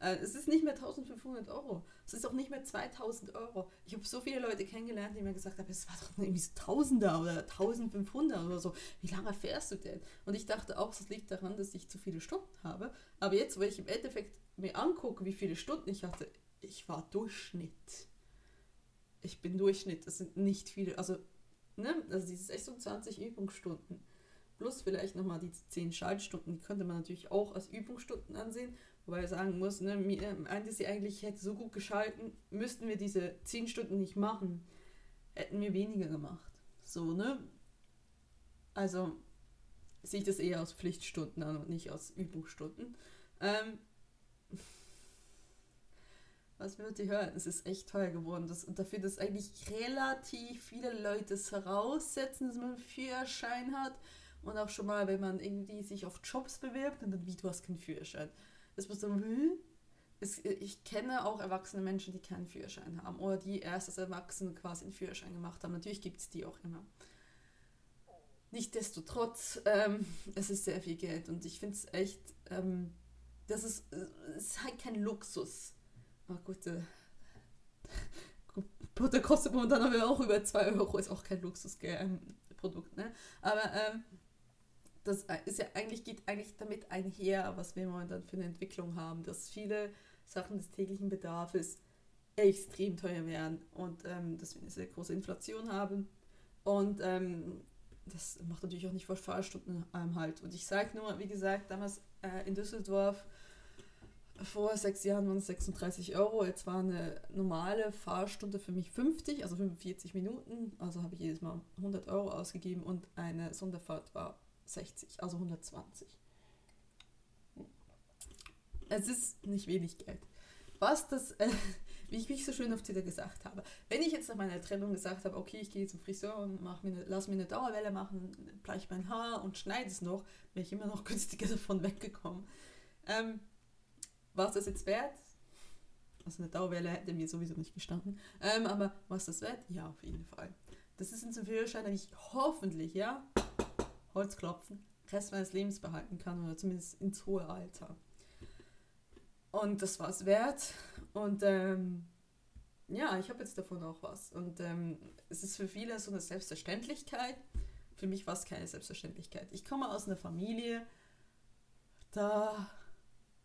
Äh, es ist nicht mehr 1500 Euro. Es ist auch nicht mehr 2000 Euro. Ich habe so viele Leute kennengelernt, die mir gesagt haben, es war doch irgendwie so Tausender oder 1500 oder so. Wie lange fährst du denn? Und ich dachte auch, es liegt daran, dass ich zu viele Stunden habe. Aber jetzt, wo ich im Endeffekt mir angucke, wie viele Stunden ich hatte, ich war Durchschnitt. Ich bin Durchschnitt. Das sind nicht viele. Also, ne? Also diese 26 Übungsstunden plus vielleicht nochmal die 10 Schaltstunden, die könnte man natürlich auch als Übungsstunden ansehen, wobei ich sagen muss, ne, meinte sie eigentlich, hätte so gut geschalten, müssten wir diese 10 Stunden nicht machen, hätten wir weniger gemacht. So, ne? Also sehe ich das eher aus Pflichtstunden an und nicht aus Übungsstunden. Ähm, was wird ihr hören? Es ist echt teuer geworden. Das, und dafür, dass eigentlich relativ viele Leute es voraussetzen, dass man einen Führerschein hat. Und auch schon mal, wenn man irgendwie sich auf Jobs bewirbt und dann, wie, du hast keinen Führerschein. Das muss dann, hm? Ich kenne auch erwachsene Menschen, die keinen Führerschein haben oder die erst als Erwachsene quasi einen Führerschein gemacht haben. Natürlich gibt es die auch immer. Nichtsdestotrotz, ähm, es ist sehr viel Geld und ich finde es echt, ähm, das ist, ist halt kein Luxus Oh, gut, äh, Butter kostet momentan aber auch über 2 Euro, ist auch kein Luxusprodukt, ne? Aber ähm, das ist ja eigentlich, geht eigentlich damit einher, was wir momentan für eine Entwicklung haben, dass viele Sachen des täglichen Bedarfs extrem teuer werden und ähm, dass wir eine sehr große Inflation haben. Und ähm, das macht natürlich auch nicht vor Fahrstunden ähm, halt. Und ich sage nur, wie gesagt, damals äh, in Düsseldorf vor sechs Jahren waren es 36 Euro. Jetzt war eine normale Fahrstunde für mich 50, also 45 Minuten. Also habe ich jedes Mal 100 Euro ausgegeben und eine Sonderfahrt war 60, also 120. Es ist nicht wenig Geld. Was das, äh, wie ich mich so schön auf Twitter gesagt habe, wenn ich jetzt nach meiner Trennung gesagt habe, okay, ich gehe zum Friseur und mach mir eine, lass mir eine Dauerwelle machen, bleich mein Haar und schneide es noch, wäre ich immer noch günstiger davon weggekommen. Ähm, was das jetzt wert? Also eine Dauerwelle hätte mir sowieso nicht gestanden. Ähm, aber was das wert? Ja, auf jeden Fall. Das ist ein Führerschein, den ich hoffentlich, ja, Holzklopfen, Rest meines Lebens behalten kann oder zumindest ins hohe Alter. Und das war es wert. Und ähm, ja, ich habe jetzt davon auch was. Und ähm, es ist für viele so eine Selbstverständlichkeit. Für mich war es keine Selbstverständlichkeit. Ich komme aus einer Familie, da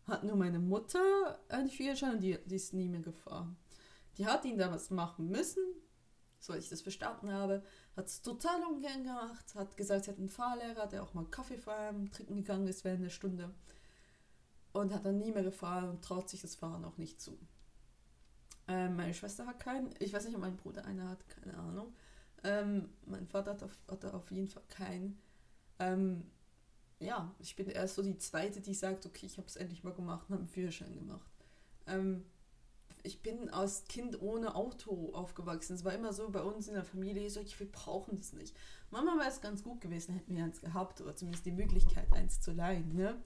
hat nur meine Mutter einen Führerschein und die, die ist nie mehr gefahren. Die hat ihn damals machen müssen, soweit ich das verstanden habe, hat es total ungern gemacht, hat gesagt, sie hat einen Fahrlehrer, der auch mal Kaffee allem trinken gegangen ist während der Stunde und hat dann nie mehr gefahren und traut sich das Fahren auch nicht zu. Ähm, meine Schwester hat keinen, ich weiß nicht, ob mein Bruder einen hat, keine Ahnung. Ähm, mein Vater hat auf, hat auf jeden Fall keinen. Ähm, ja, ich bin erst so die Zweite, die sagt, okay, ich habe es endlich mal gemacht und habe einen Führerschein gemacht. Ähm, ich bin als Kind ohne Auto aufgewachsen. Es war immer so bei uns in der Familie, so, wir brauchen das nicht. Mama wäre es ganz gut gewesen, hätten wir eins gehabt oder zumindest die Möglichkeit, eins zu leihen. Ne?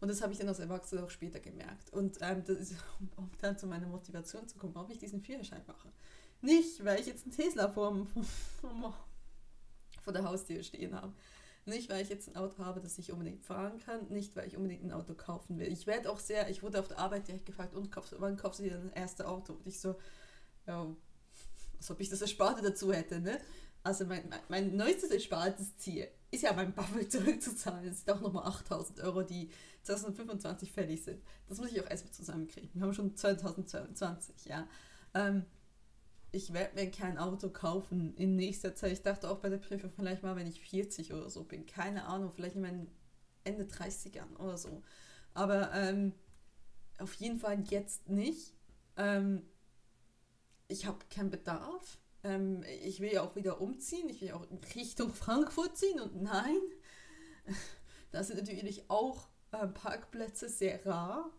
Und das habe ich dann als Erwachsener auch später gemerkt. Und ähm, das ist, um dann zu meiner Motivation zu kommen, ob ich diesen Führerschein mache. Nicht, weil ich jetzt einen Tesla vor, vor, vor der Haustür stehen habe, nicht, weil ich jetzt ein Auto habe, das ich unbedingt fahren kann, nicht, weil ich unbedingt ein Auto kaufen will. Ich werde auch sehr, ich wurde auf der Arbeit direkt gefragt, und kaufst, wann kaufst du dir dein erstes Auto? Und ich so, ja, als ob ich das Ersparte dazu hätte, ne? Also mein, mein, mein neuestes erspartes Ziel ist ja mein Buffel zurückzuzahlen. Das sind auch nochmal 8000 Euro, die 2025 fällig sind. Das muss ich auch erstmal zusammenkriegen. Wir haben schon 2022, ja. Ähm, ich werde mir kein Auto kaufen in nächster Zeit. Ich dachte auch bei der Prüfung vielleicht mal, wenn ich 40 oder so bin. Keine Ahnung, vielleicht in meinen Ende 30ern oder so. Aber ähm, auf jeden Fall jetzt nicht. Ähm, ich habe keinen Bedarf. Ähm, ich will ja auch wieder umziehen. Ich will ja auch Richtung Frankfurt ziehen. Und nein, da sind natürlich auch äh, Parkplätze sehr rar.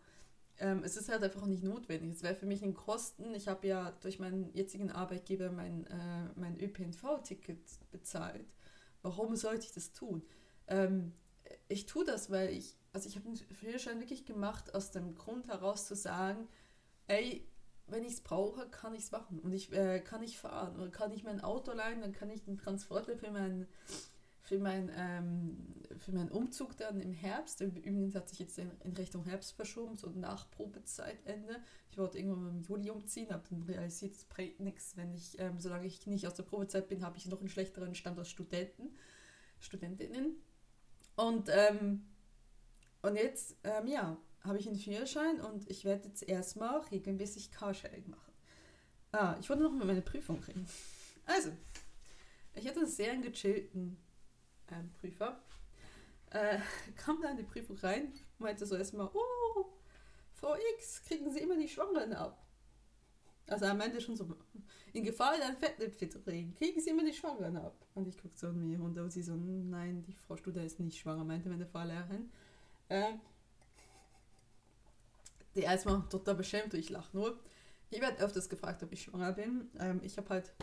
Ähm, es ist halt einfach nicht notwendig. Es wäre für mich ein Kosten. Ich habe ja durch meinen jetzigen Arbeitgeber mein, äh, mein ÖPNV-Ticket bezahlt. Warum sollte ich das tun? Ähm, ich tue das, weil ich, also ich habe den Führerschein wirklich gemacht aus dem Grund heraus zu sagen, ey, wenn ich es brauche, kann ich es machen und ich äh, kann nicht fahren oder kann ich mein Auto leihen, dann kann ich den Transporter für meinen für, mein, ähm, für meinen Umzug dann im Herbst. Übrigens hat sich jetzt in, in Richtung Herbst verschoben, so nach Probezeitende. Ich wollte irgendwann im Juli umziehen, habe dann realisiert, es bringt nichts, wenn ich, ähm, solange ich nicht aus der Probezeit bin, habe ich noch einen schlechteren Stand als Studenten, Studentinnen. Und, ähm, und jetzt, ähm, ja, habe ich einen Führerschein und ich werde jetzt erstmal regelmäßig Carsharing machen. Ah, ich wollte noch mal meine Prüfung kriegen. Also, ich hatte einen sehr gechillten ähm, Prüfer. äh, kam dann in die Prüfung rein, meinte so erstmal, oh, Frau X, kriegen Sie immer die Schwangeren ab. Also er meinte schon so, in Gefahr ein Fettnäpfchen zu kriegen, kriegen Sie immer die Schwangeren ab. Und ich guckte so an mir und sie so, nein, die Frau Studer ist nicht schwanger, meinte meine Fahrlehrerin. Äh, die erstmal total beschämt und ich lache nur. Ich werde öfters gefragt, ob ich schwanger bin. Ähm, ich habe halt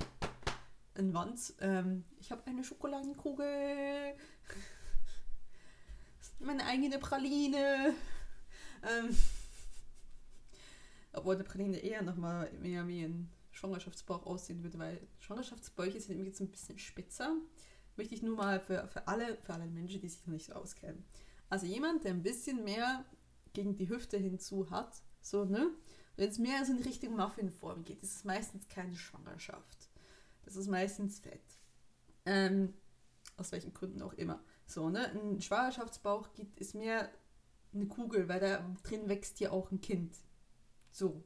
einen Wanz. Ähm, ich habe eine Schokoladenkugel. Meine eigene Praline. Ähm, obwohl eine Praline eher nochmal mehr wie ein Schwangerschaftsbauch aussehen würde, weil Schwangerschaftsbäuche sind jetzt ein bisschen spitzer. Möchte ich nur mal für, für, alle, für alle Menschen, die sich noch nicht so auskennen. Also jemand, der ein bisschen mehr gegen die Hüfte hinzu hat, so, ne? Wenn es mehr so in Richtung Muffinform geht, ist es meistens keine Schwangerschaft. Das ist meistens Fett. Ähm, aus welchen Gründen auch immer. So, ne? Ein Schwangerschaftsbauch gibt, ist mehr eine Kugel, weil da drin wächst ja auch ein Kind. So.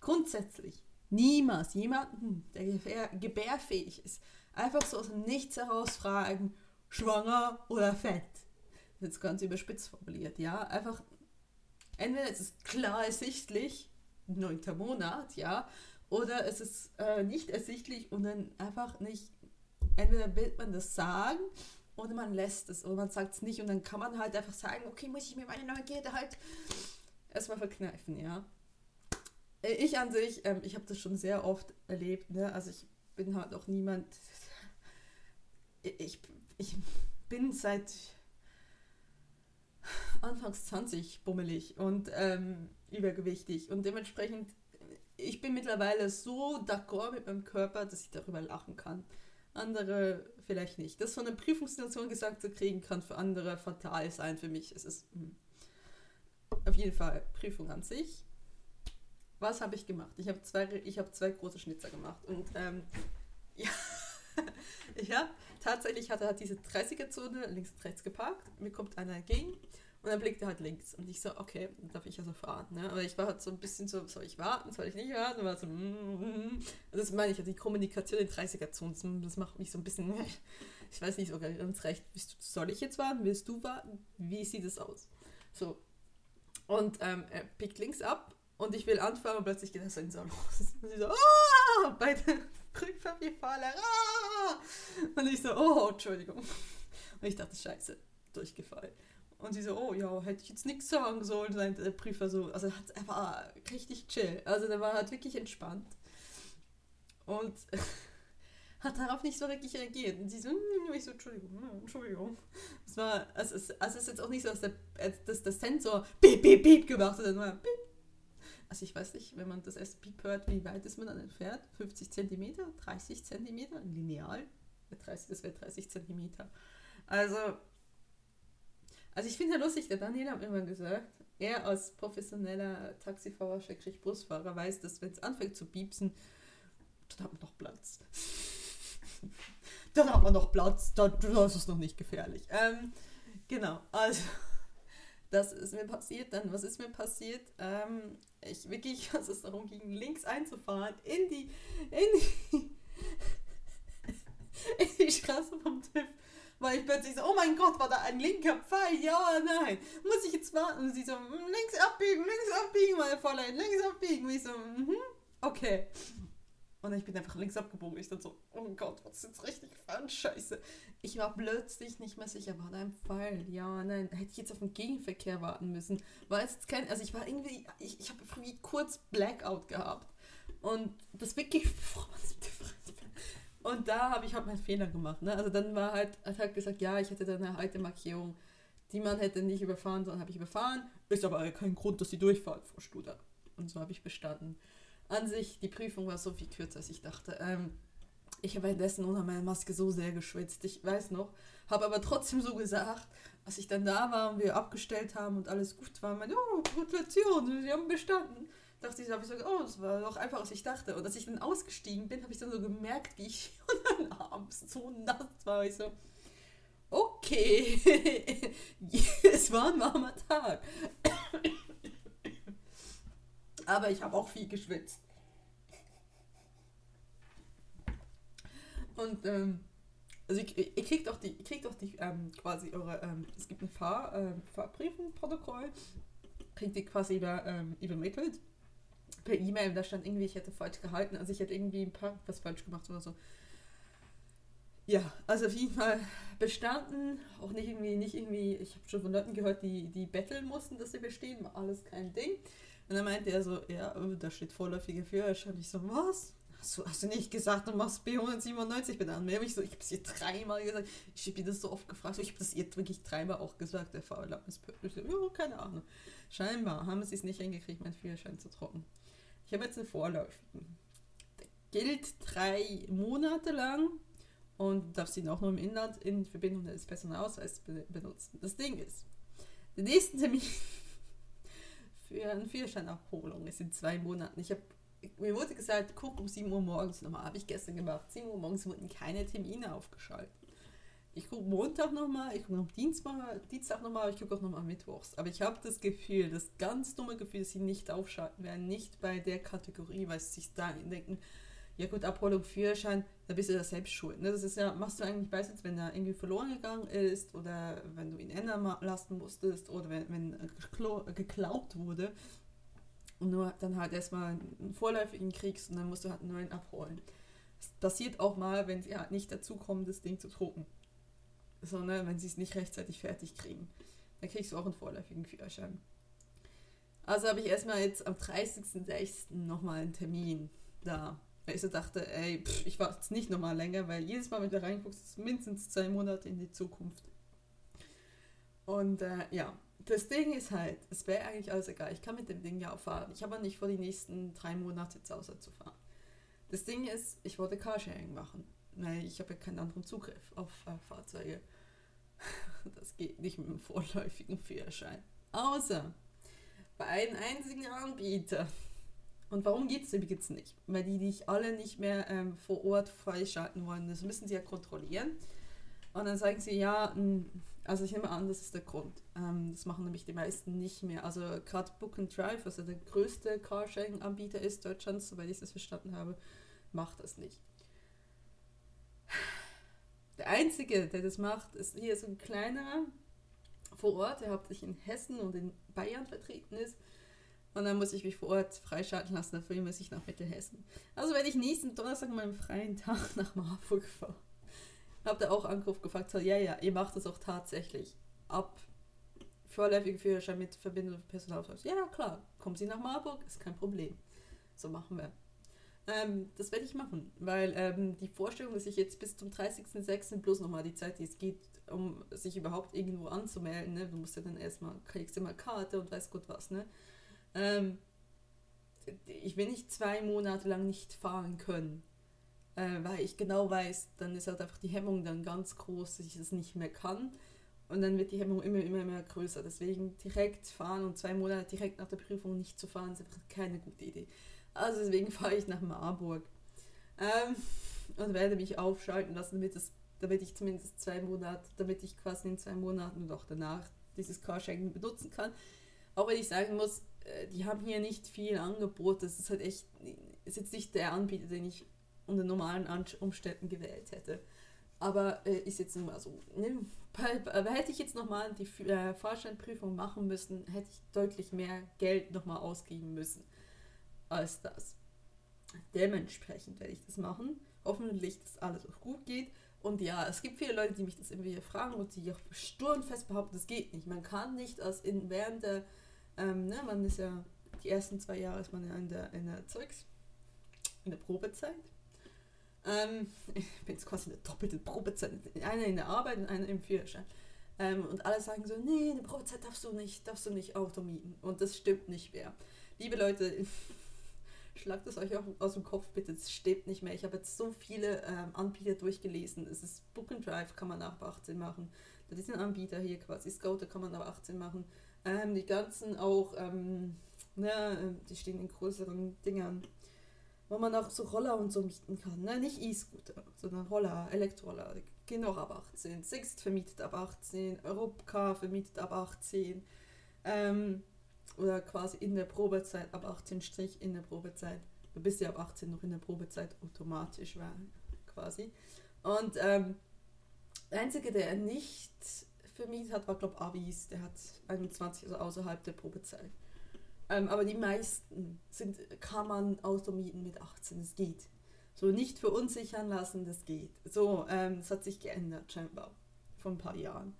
Grundsätzlich niemals jemanden, der gebär, gebärfähig ist, einfach so aus dem Nichts heraus fragen, schwanger oder fett. Das ist jetzt ganz überspitzt formuliert, ja. Einfach, entweder ist es klar ersichtlich, neunter Monat, ja, oder es ist äh, nicht ersichtlich und dann einfach nicht, entweder will man das sagen oder man lässt es oder man sagt es nicht und dann kann man halt einfach sagen, okay, muss ich mir meine Neugierde halt erstmal verkneifen, ja. Äh, ich an sich, ähm, ich habe das schon sehr oft erlebt, ne? also ich bin halt auch niemand, ich, ich bin seit Anfangs 20 bummelig und ähm, übergewichtig und dementsprechend, ich bin mittlerweile so d'accord mit meinem Körper, dass ich darüber lachen kann. Andere vielleicht nicht. Das von einer Prüfungssituation gesagt zu kriegen, kann für andere fatal sein. Für mich ist es mh. auf jeden Fall Prüfung an sich. Was habe ich gemacht? Ich habe zwei, hab zwei große Schnitzer gemacht und ähm, ja, ich habe tatsächlich hatte halt diese 30er-Zone links und rechts geparkt. Mir kommt einer entgegen und dann blickte halt links. Und ich so, okay, darf ich also fahren. Ne? Aber ich war halt so ein bisschen so, soll ich warten, soll ich nicht warten? Und war so, mm, mm. das meine ich, die Kommunikation in 30er-Zonen, das macht mich so ein bisschen, ich weiß nicht so ganz recht, soll ich jetzt warten? Willst du warten? Wie sieht es aus? So. Und ähm, er pickt links ab und ich will anfangen und plötzlich geht das so los. Und sie so, ah, bei der Rückfahrfalle, ah! Und ich so, oh, Entschuldigung. Und ich dachte, scheiße, durchgefallen. Und sie so, oh ja, hätte ich jetzt nichts sagen sollen, sein der Prüfer so. Also er war richtig chill. Also der war halt wirklich entspannt. Und hat darauf nicht so wirklich reagiert. Und sie so, hm, ich so, Entschuldigung, hm, Entschuldigung. Es war, also es, also es ist jetzt auch nicht so, dass der, dass der Sensor piep, piep, piep gemacht hat, sondern piep. Also ich weiß nicht, wenn man das erste Piep hört, wie weit ist man dann entfernt? 50 cm, 30 cm, lineal? Das wäre 30 cm. Also also ich finde ja lustig, der Daniel hat immer gesagt, er als professioneller Taxifahrer, Schrägstrich Busfahrer, weiß, dass wenn es anfängt zu piepsen, dann hat man noch Platz. dann hat man noch Platz, dann, dann ist es noch nicht gefährlich. Ähm, genau, also das ist mir passiert. Dann, was ist mir passiert? Ähm, ich wirklich, als es darum ging, links einzufahren, in die, in die, in die Straße vom TÜV weil ich plötzlich so, oh mein Gott, war da ein linker Pfeil? Ja, nein. Muss ich jetzt warten? Und sie so, mm, links abbiegen, links abbiegen, meine Fräulein, links abbiegen. Und ich so, mhm, okay. Und ich bin einfach links abgebogen. Ich dann so, oh Gott, was ist jetzt richtig falsch? Scheiße. Ich war plötzlich nicht mehr sicher, war da ein Pfeil? Ja, nein, hätte ich jetzt auf den Gegenverkehr warten müssen. War es jetzt kein, also ich war irgendwie, ich, ich habe kurz Blackout gehabt. Und das wirklich, Und da habe ich halt meinen Fehler gemacht. Ne? Also dann war halt, hat gesagt, ja, ich hätte da eine alte Markierung, die man hätte nicht überfahren, sondern habe ich überfahren. Ist aber kein Grund, dass sie durchfahren, Frau Studer. Und so habe ich bestanden. An sich, die Prüfung war so viel kürzer, als ich dachte. Ähm, ich habe währenddessen unter meiner Maske so sehr geschwitzt. Ich weiß noch, habe aber trotzdem so gesagt, als ich dann da war und wir abgestellt haben und alles gut war, meine, oh, Gratulation, Sie haben bestanden dachte ich, habe ich so, oh, das war doch einfach, was ich dachte. Und als ich dann ausgestiegen bin, habe ich dann so gemerkt, wie ich dann abends so nass war. Ich so, okay, es war ein warmer Tag. Aber ich habe auch viel geschwitzt. Und ähm, Also ich, ich kriegt auch die, ihr kriegt auch die ähm, quasi eure, ähm, es gibt ein Fahr, ähm, Fahrbriefen-Protokoll, kriegt ihr quasi über, ähm, übermittelt per E-Mail. Da stand irgendwie, ich hätte falsch gehalten, also ich hätte irgendwie ein paar was falsch gemacht oder so. Ja, also auf jeden Fall bestanden, auch nicht irgendwie, nicht irgendwie, ich habe schon von Leuten gehört, die, die betteln mussten, dass sie bestehen, war alles kein Ding. Und dann meinte er so, ja, da steht vorläufiger Führerschein. Ich so, was? Hast du, hast du nicht gesagt, du machst B197 benannt? Mehr ich so, ich habe es ihr dreimal gesagt. Ich habe ihr das so oft gefragt. So, ich habe das ihr wirklich dreimal auch gesagt, der Fahrerlaubnis. Ja, keine Ahnung. Scheinbar haben sie es nicht hingekriegt, meinen Führerschein zu trocken. Ich habe jetzt einen vorläufigen. Der gilt drei Monate lang und darf ihn auch nur im Inland in Verbindung mit des Personalausweis be benutzen. Das Ding ist, der nächste Termin für eine Führerscheinabholung ist in zwei Monaten. Ich habe mir wurde gesagt, guck um 7 Uhr morgens nochmal. Habe ich gestern gemacht. 7 Uhr morgens wurden keine Termine aufgeschaltet. Ich gucke Montag nochmal, ich gucke noch Dienstag, Dienstag nochmal, ich gucke auch nochmal Mittwochs. Aber ich habe das Gefühl, das ganz dumme Gefühl, dass sie nicht aufschalten werden, nicht bei der Kategorie, weil sie sich da denken, ja gut, Abholung Führerschein, da bist du ja selbst schuld. Ne? Das ist ja, machst du eigentlich meistens, wenn er irgendwie verloren gegangen ist oder wenn du ihn ändern lassen musstest oder wenn, wenn geklaut wurde und nur dann halt erstmal einen vorläufigen kriegst und dann musst du halt einen neuen abholen. Das passiert auch mal, wenn sie halt nicht dazu kommen, das Ding zu drucken. Sondern wenn sie es nicht rechtzeitig fertig kriegen. Dann kriegst du auch einen vorläufigen Führerschein. Also habe ich erstmal jetzt am 30.06. nochmal einen Termin da weil ich so dachte, ey, pff, ich warte jetzt nicht nochmal länger, weil jedes Mal, wenn du reinguckst, ist mindestens zwei Monate in die Zukunft. Und äh, ja, das Ding ist halt, es wäre eigentlich alles egal. Ich kann mit dem Ding ja auch fahren. Ich habe nicht vor, die nächsten drei Monate zu Hause zu fahren. Das Ding ist, ich wollte Carsharing machen, weil ich habe ja keinen anderen Zugriff auf äh, Fahrzeuge. Das geht nicht mit einem vorläufigen Führerschein. Außer bei einem einzigen Anbieter. Und warum geht es übrigens nicht? Weil die dich alle nicht mehr ähm, vor Ort freischalten wollen. Das müssen sie ja kontrollieren. Und dann sagen sie, ja, also ich nehme an, das ist der Grund. Ähm, das machen nämlich die meisten nicht mehr. Also gerade Book and Drive, was ja der größte Carsharing-Anbieter ist Deutschlands, soweit ich das verstanden habe, macht das nicht. Der einzige, der das macht, ist hier so ein kleinerer vor Ort, der hauptsächlich in Hessen und in Bayern vertreten ist. Und dann muss ich mich vor Ort freischalten lassen, dafür muss ich nach Mittelhessen. Also werde ich nächsten Donnerstag mal einen freien Tag nach Marburg fahren. Hab da auch Anruf gefragt, so, ja, ja, ihr macht das auch tatsächlich. Ab vorläufigen Führerschein mit Verbindung Personalausweis. Ja, klar, kommen Sie nach Marburg, ist kein Problem. So machen wir. Ähm, das werde ich machen, weil ähm, die Vorstellung, dass ich jetzt bis zum 30.06. bloß nochmal die Zeit, die es geht, um sich überhaupt irgendwo anzumelden, ne? du musst ja dann erstmal, kriegst du mal Karte und weiß Gott was, ne? Ähm, ich will nicht zwei Monate lang nicht fahren können, äh, weil ich genau weiß, dann ist halt einfach die Hemmung dann ganz groß, dass ich das nicht mehr kann. Und dann wird die Hemmung immer, immer mehr größer. Deswegen direkt fahren und zwei Monate direkt nach der Prüfung nicht zu fahren, ist einfach keine gute Idee. Also deswegen fahre ich nach Marburg. Ähm, und werde mich aufschalten lassen, damit, es, damit ich zumindest zwei Monate, damit ich quasi in zwei Monaten und auch danach dieses Carsharing benutzen kann. Auch wenn ich sagen muss, äh, die haben hier nicht viel Angebot. Das ist halt echt, ist jetzt nicht der Anbieter, den ich unter normalen Umständen gewählt hätte. Aber äh, ist jetzt immer so. Ne? Hätte ich jetzt nochmal die äh, Fahrscheinprüfung machen müssen, hätte ich deutlich mehr Geld nochmal ausgeben müssen als das. Dementsprechend werde ich das machen. Hoffentlich, dass alles auch gut geht. Und ja, es gibt viele Leute, die mich das wieder fragen und die auch sturmfest behaupten, das geht nicht. Man kann nicht aus in, während der ähm, ne, man ist ja, die ersten zwei Jahre ist man ja in der, in der Zeugs, in der Probezeit. Ähm, ich bin jetzt quasi in der doppelten Probezeit. Einer in der Arbeit und einer im Führerschein. Ähm, und alle sagen so, nee, in der Probezeit darfst du nicht, darfst du nicht Auto mieten. Und das stimmt nicht mehr. Liebe Leute, schlagt es euch auch aus dem Kopf bitte, es stimmt nicht mehr. Ich habe jetzt so viele ähm, Anbieter durchgelesen. Es ist Book and Drive, kann man nach 18 machen. Das ist ein Anbieter hier quasi, Scouter kann man nach 18 machen. Ähm, die ganzen auch, ähm, ne, die stehen in größeren Dingern, wo man auch so Roller und so mieten kann. Ne? Nicht E-Scooter, sondern Roller, Elektroroller. Gehen auch ab 18. Sixt vermietet ab 18, Europcar vermietet ab 18. Ähm, oder quasi in der Probezeit ab 18 Strich in der Probezeit. Du bist ja ab 18 noch in der Probezeit automatisch war quasi. Und ähm, Der Einzige, der nicht vermietet hat, war, glaube ich, Avis. Der hat 21, also außerhalb der Probezeit. Ähm, aber die meisten sind, kann man Auto mieten mit 18, das geht. So nicht verunsichern lassen, das geht. So, ähm, das hat sich geändert scheinbar vor ein paar Jahren.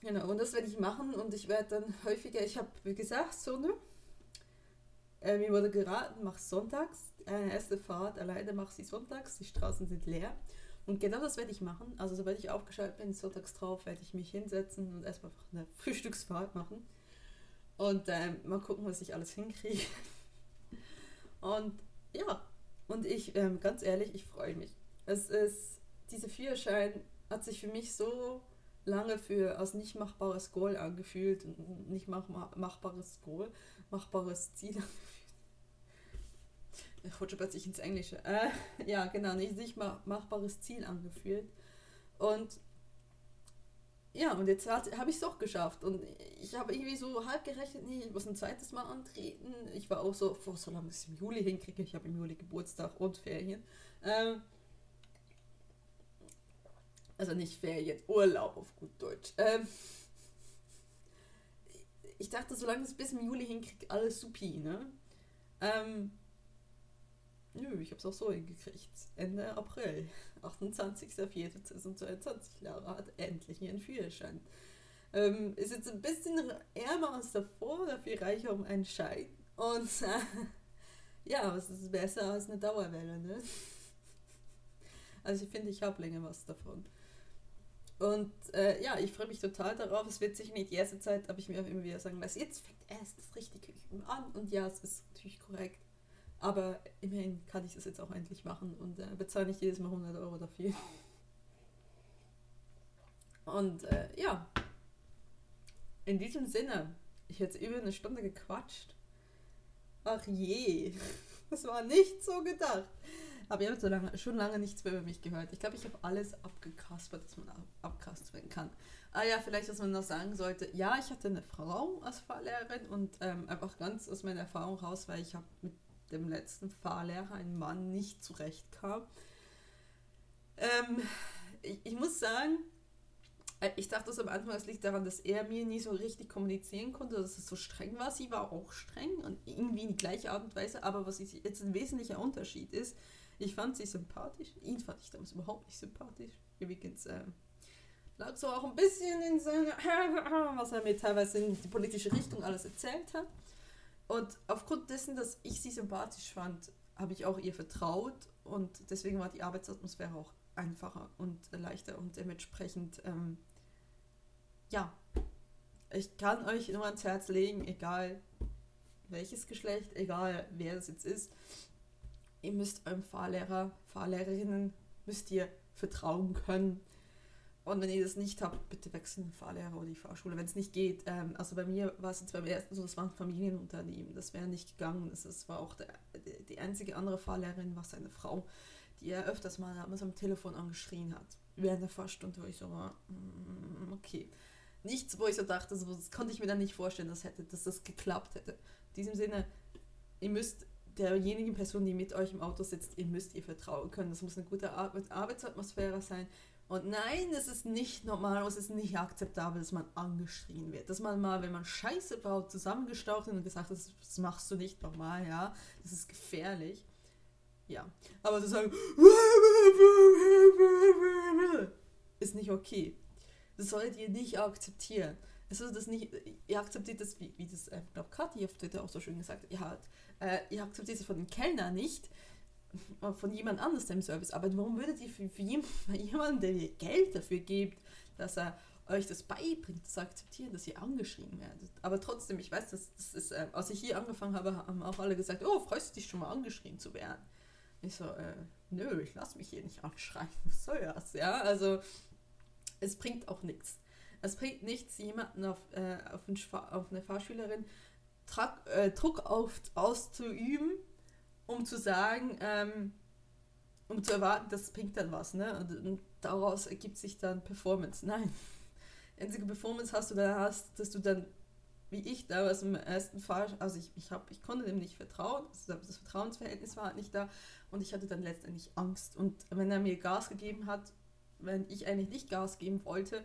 Genau. Und das werde ich machen und ich werde dann häufiger, ich habe, wie gesagt, so, ne? Äh, mir wurde geraten, mach sonntags. Eine erste Fahrt alleine mach sie sonntags, die Straßen sind leer. Und genau das werde ich machen. Also sobald ich aufgeschaltet bin, sonntags drauf, werde ich mich hinsetzen und erstmal eine Frühstücksfahrt machen. Und ähm, mal gucken, was ich alles hinkriege. Und ja, und ich, ähm, ganz ehrlich, ich freue mich. Es ist, diese Führerschein hat sich für mich so lange für als nicht machbares Goal angefühlt, nicht mach, machbares Goal, machbares Ziel. Ich rutsche plötzlich ins Englische. Äh, ja, genau, nicht, nicht machbares Ziel angefühlt. Und ja, und jetzt habe ich es doch geschafft. Und ich habe irgendwie so halb gerechnet, nee, ich muss ein zweites Mal antreten. Ich war auch so, so lange ich es im Juli hinkriege. Ich habe im Juli Geburtstag und Ferien. Ähm, also nicht Ferien, Urlaub auf gut Deutsch. Ähm, ich dachte, solange es bis im Juli hinkriege, alles supi, ne? Ähm, nö, ich habe es auch so hingekriegt. Ende April. 28.04.2022. Lara hat endlich ihren Führerschein. Ähm, ist jetzt ein bisschen ärmer als davor, dafür reicher um einen Schein. Und äh, ja, es ist besser als eine Dauerwelle, ne? Also ich finde, ich habe länger was davon. Und äh, ja, ich freue mich total darauf. Es wird sich nicht die erste Zeit, aber ich mir auch immer wieder sagen lassen, jetzt fängt erst das richtige Üben an. Und ja, es ist natürlich korrekt. Aber immerhin kann ich das jetzt auch endlich machen und äh, bezahle nicht jedes Mal 100 Euro dafür. Und äh, ja, in diesem Sinne, ich hätte über eine Stunde gequatscht. Ach je, das war nicht so gedacht. Aber ihr habt so lange, schon lange nichts mehr über mich gehört. Ich glaube, ich habe alles abgekaspert, was man ab abkaspern kann. Ah ja, vielleicht, was man noch sagen sollte. Ja, ich hatte eine Frau als Fahrlehrerin und ähm, einfach ganz aus meiner Erfahrung raus, weil ich habe mit dem letzten Fahrlehrer ein Mann nicht zurechtkam. Ähm, ich, ich muss sagen, äh, ich dachte das am Anfang, es liegt daran, dass er mir nie so richtig kommunizieren konnte, dass es so streng war. Sie war auch streng und irgendwie in die gleiche Art und Weise, aber was jetzt ein wesentlicher Unterschied ist, ich fand sie sympathisch. Ihn fand ich damals überhaupt nicht sympathisch. Übrigens, äh, lag so auch ein bisschen in seiner, was er mir teilweise in die politische Richtung alles erzählt hat. Und aufgrund dessen, dass ich sie sympathisch fand, habe ich auch ihr vertraut und deswegen war die Arbeitsatmosphäre auch einfacher und leichter und dementsprechend, ähm, ja, ich kann euch nur ans Herz legen, egal welches Geschlecht, egal wer das jetzt ist, ihr müsst eurem Fahrlehrer, Fahrlehrerinnen, müsst ihr vertrauen können. Und wenn ihr das nicht habt, bitte wechseln den Fahrlehrer oder die Fahrschule, wenn es nicht geht. Ähm, also bei mir war es jetzt beim ersten so, das war ein Familienunternehmen, das wäre nicht gegangen. Das, das war auch der, die einzige andere Fahrlehrerin, war seine Frau, die er öfters mal damals am Telefon angeschrien hat. Während der Fahrstunde, wo ich so war, mm, okay. Nichts, wo ich so dachte, so, das konnte ich mir dann nicht vorstellen, dass, hätte, dass das geklappt hätte. In diesem Sinne, ihr müsst derjenigen Person, die mit euch im Auto sitzt, ihr müsst ihr vertrauen können. Das muss eine gute Arbeitsatmosphäre sein. Und nein, es ist nicht normal, es ist nicht akzeptabel, dass man angeschrien wird. Dass man mal, wenn man Scheiße baut, zusammengestaucht und gesagt hat, das machst du nicht nochmal, ja. Das ist gefährlich. Ja. Aber zu sagen, ist nicht okay. Das solltet ihr nicht akzeptieren. Es das nicht, ihr akzeptiert das, wie, wie das, äh, ich glaube, Kathi auf Twitter auch so schön gesagt hat, ihr, äh, ihr akzeptiert es von den Kellner nicht, von jemand anders im Service. Aber warum würdet ihr für, für jemanden, der ihr Geld dafür gibt, dass er euch das beibringt, das akzeptieren, dass ihr angeschrien werdet. Aber trotzdem, ich weiß, das, das ist, äh, als ich hier angefangen habe, haben auch alle gesagt, oh, freust du dich schon mal angeschrien zu werden? Ich so, äh, nö, ich lasse mich hier nicht anschreien. Was soll das? Ja, also es bringt auch nichts. Es bringt nichts, jemanden auf, äh, auf, auf eine Fahrschülerin Druck, äh, Druck auf, auszuüben, um zu sagen, ähm, um zu erwarten, das bringt dann was, ne? Und, und daraus ergibt sich dann Performance. Nein. Einzige Performance hast du da hast, dass du dann, wie ich damals im ersten Fall, also ich, ich, hab, ich konnte dem nicht vertrauen, also das Vertrauensverhältnis war halt nicht da und ich hatte dann letztendlich Angst. Und wenn er mir Gas gegeben hat, wenn ich eigentlich nicht Gas geben wollte,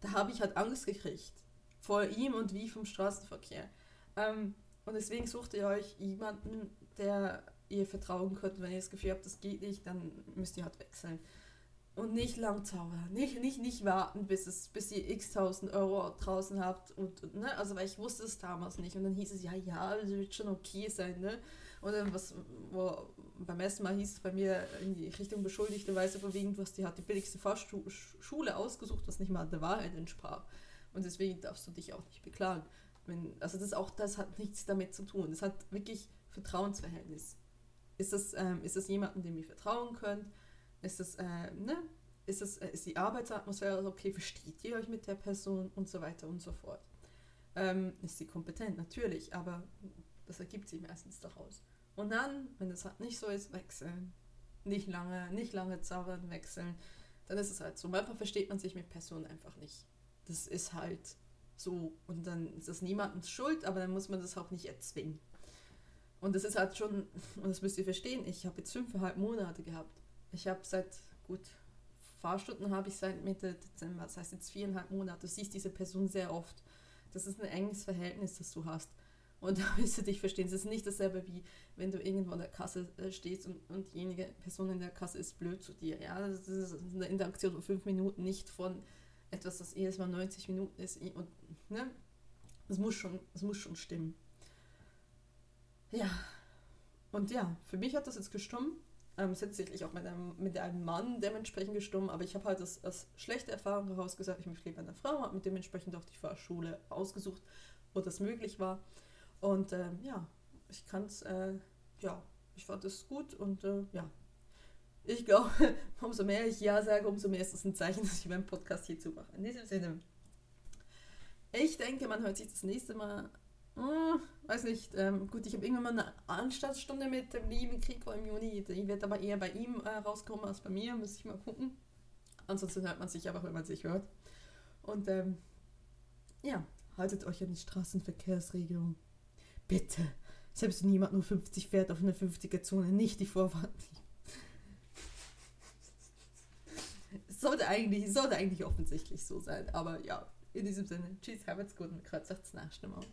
da habe ich halt Angst gekriegt. Vor ihm und wie vom Straßenverkehr. Ähm, und deswegen sucht ihr euch jemanden, der ihr vertrauen könnt. Wenn ihr das Gefühl habt, das geht nicht, dann müsst ihr halt wechseln. Und nicht lang zaubern. Nicht, nicht, nicht warten, bis, es, bis ihr x tausend Euro draußen habt. Und, ne? Also, weil ich wusste es damals nicht. Und dann hieß es, ja, ja, das wird schon okay sein, ne? Und dann was, wo, beim ersten Mal hieß es bei mir in die Richtung beschuldigte Weise verwiegend, hast die, hat die billigste Fahrschule ausgesucht, was nicht mal der Wahrheit entsprach. Und deswegen darfst du dich auch nicht beklagen. Wenn, also das auch, das hat nichts damit zu tun. Das hat wirklich Vertrauensverhältnis. Ist das, ähm, ist das jemanden, dem ihr vertrauen könnt? Ist das, äh, ne? Ist, das, äh, ist die Arbeitsatmosphäre okay? Versteht ihr euch mit der Person und so weiter und so fort? Ähm, ist sie kompetent? Natürlich, aber das ergibt sich meistens daraus. Und dann, wenn es halt nicht so ist, wechseln. Nicht lange, nicht lange zaubern, wechseln. Dann ist es halt so. Manchmal versteht man sich mit Personen einfach nicht. Das ist halt so. Und dann ist das niemandens Schuld, aber dann muss man das auch nicht erzwingen. Und das ist halt schon, und das müsst ihr verstehen, ich habe jetzt fünfeinhalb Monate gehabt. Ich habe seit, gut, Fahrstunden habe ich seit Mitte Dezember, das heißt jetzt viereinhalb Monate. Du siehst diese Person sehr oft. Das ist ein enges Verhältnis, das du hast. Und da wirst du dich verstehen. Es ist nicht dasselbe wie wenn du irgendwo an der Kasse äh, stehst und, und diejenige Person in der Kasse ist blöd zu dir. Ja, das ist eine Interaktion von fünf Minuten, nicht von etwas, das jedes Mal 90 Minuten ist. Und, ne? Das muss schon, das muss schon stimmen. Ja. Und ja, für mich hat das jetzt gestummt. Ähm, es hat sicherlich auch mit einem, mit einem Mann dementsprechend gestummt, aber ich habe halt das, als schlechte Erfahrung herausgesagt, ich möchte lieber eine Frau, habe dementsprechend auch die Fahrschule ausgesucht, wo das möglich war. Und ähm, ja, ich kann es, äh, ja, ich fand es gut und äh, ja. Ich glaube, umso mehr ich Ja sage, umso mehr ist es ein Zeichen, dass ich meinen Podcast hier zumache. In diesem Sinne. Ich denke, man hört sich das nächste Mal. Hm, weiß nicht. Ähm, gut, ich habe irgendwann mal eine Anstaltsstunde mit dem lieben Krico im Juni. Die wird aber eher bei ihm äh, rauskommen als bei mir. Muss ich mal gucken. Ansonsten hört man sich einfach, wenn man sich hört. Und ähm, ja, haltet euch an die Straßenverkehrsregelung. Bitte. Selbst wenn jemand nur 50 fährt auf eine 50er-Zone, nicht die Vorfahrt. Sollte eigentlich, sollte eigentlich offensichtlich so sein. Aber ja, in diesem Sinne, tschüss, habt's gut und aufs nächste Mal.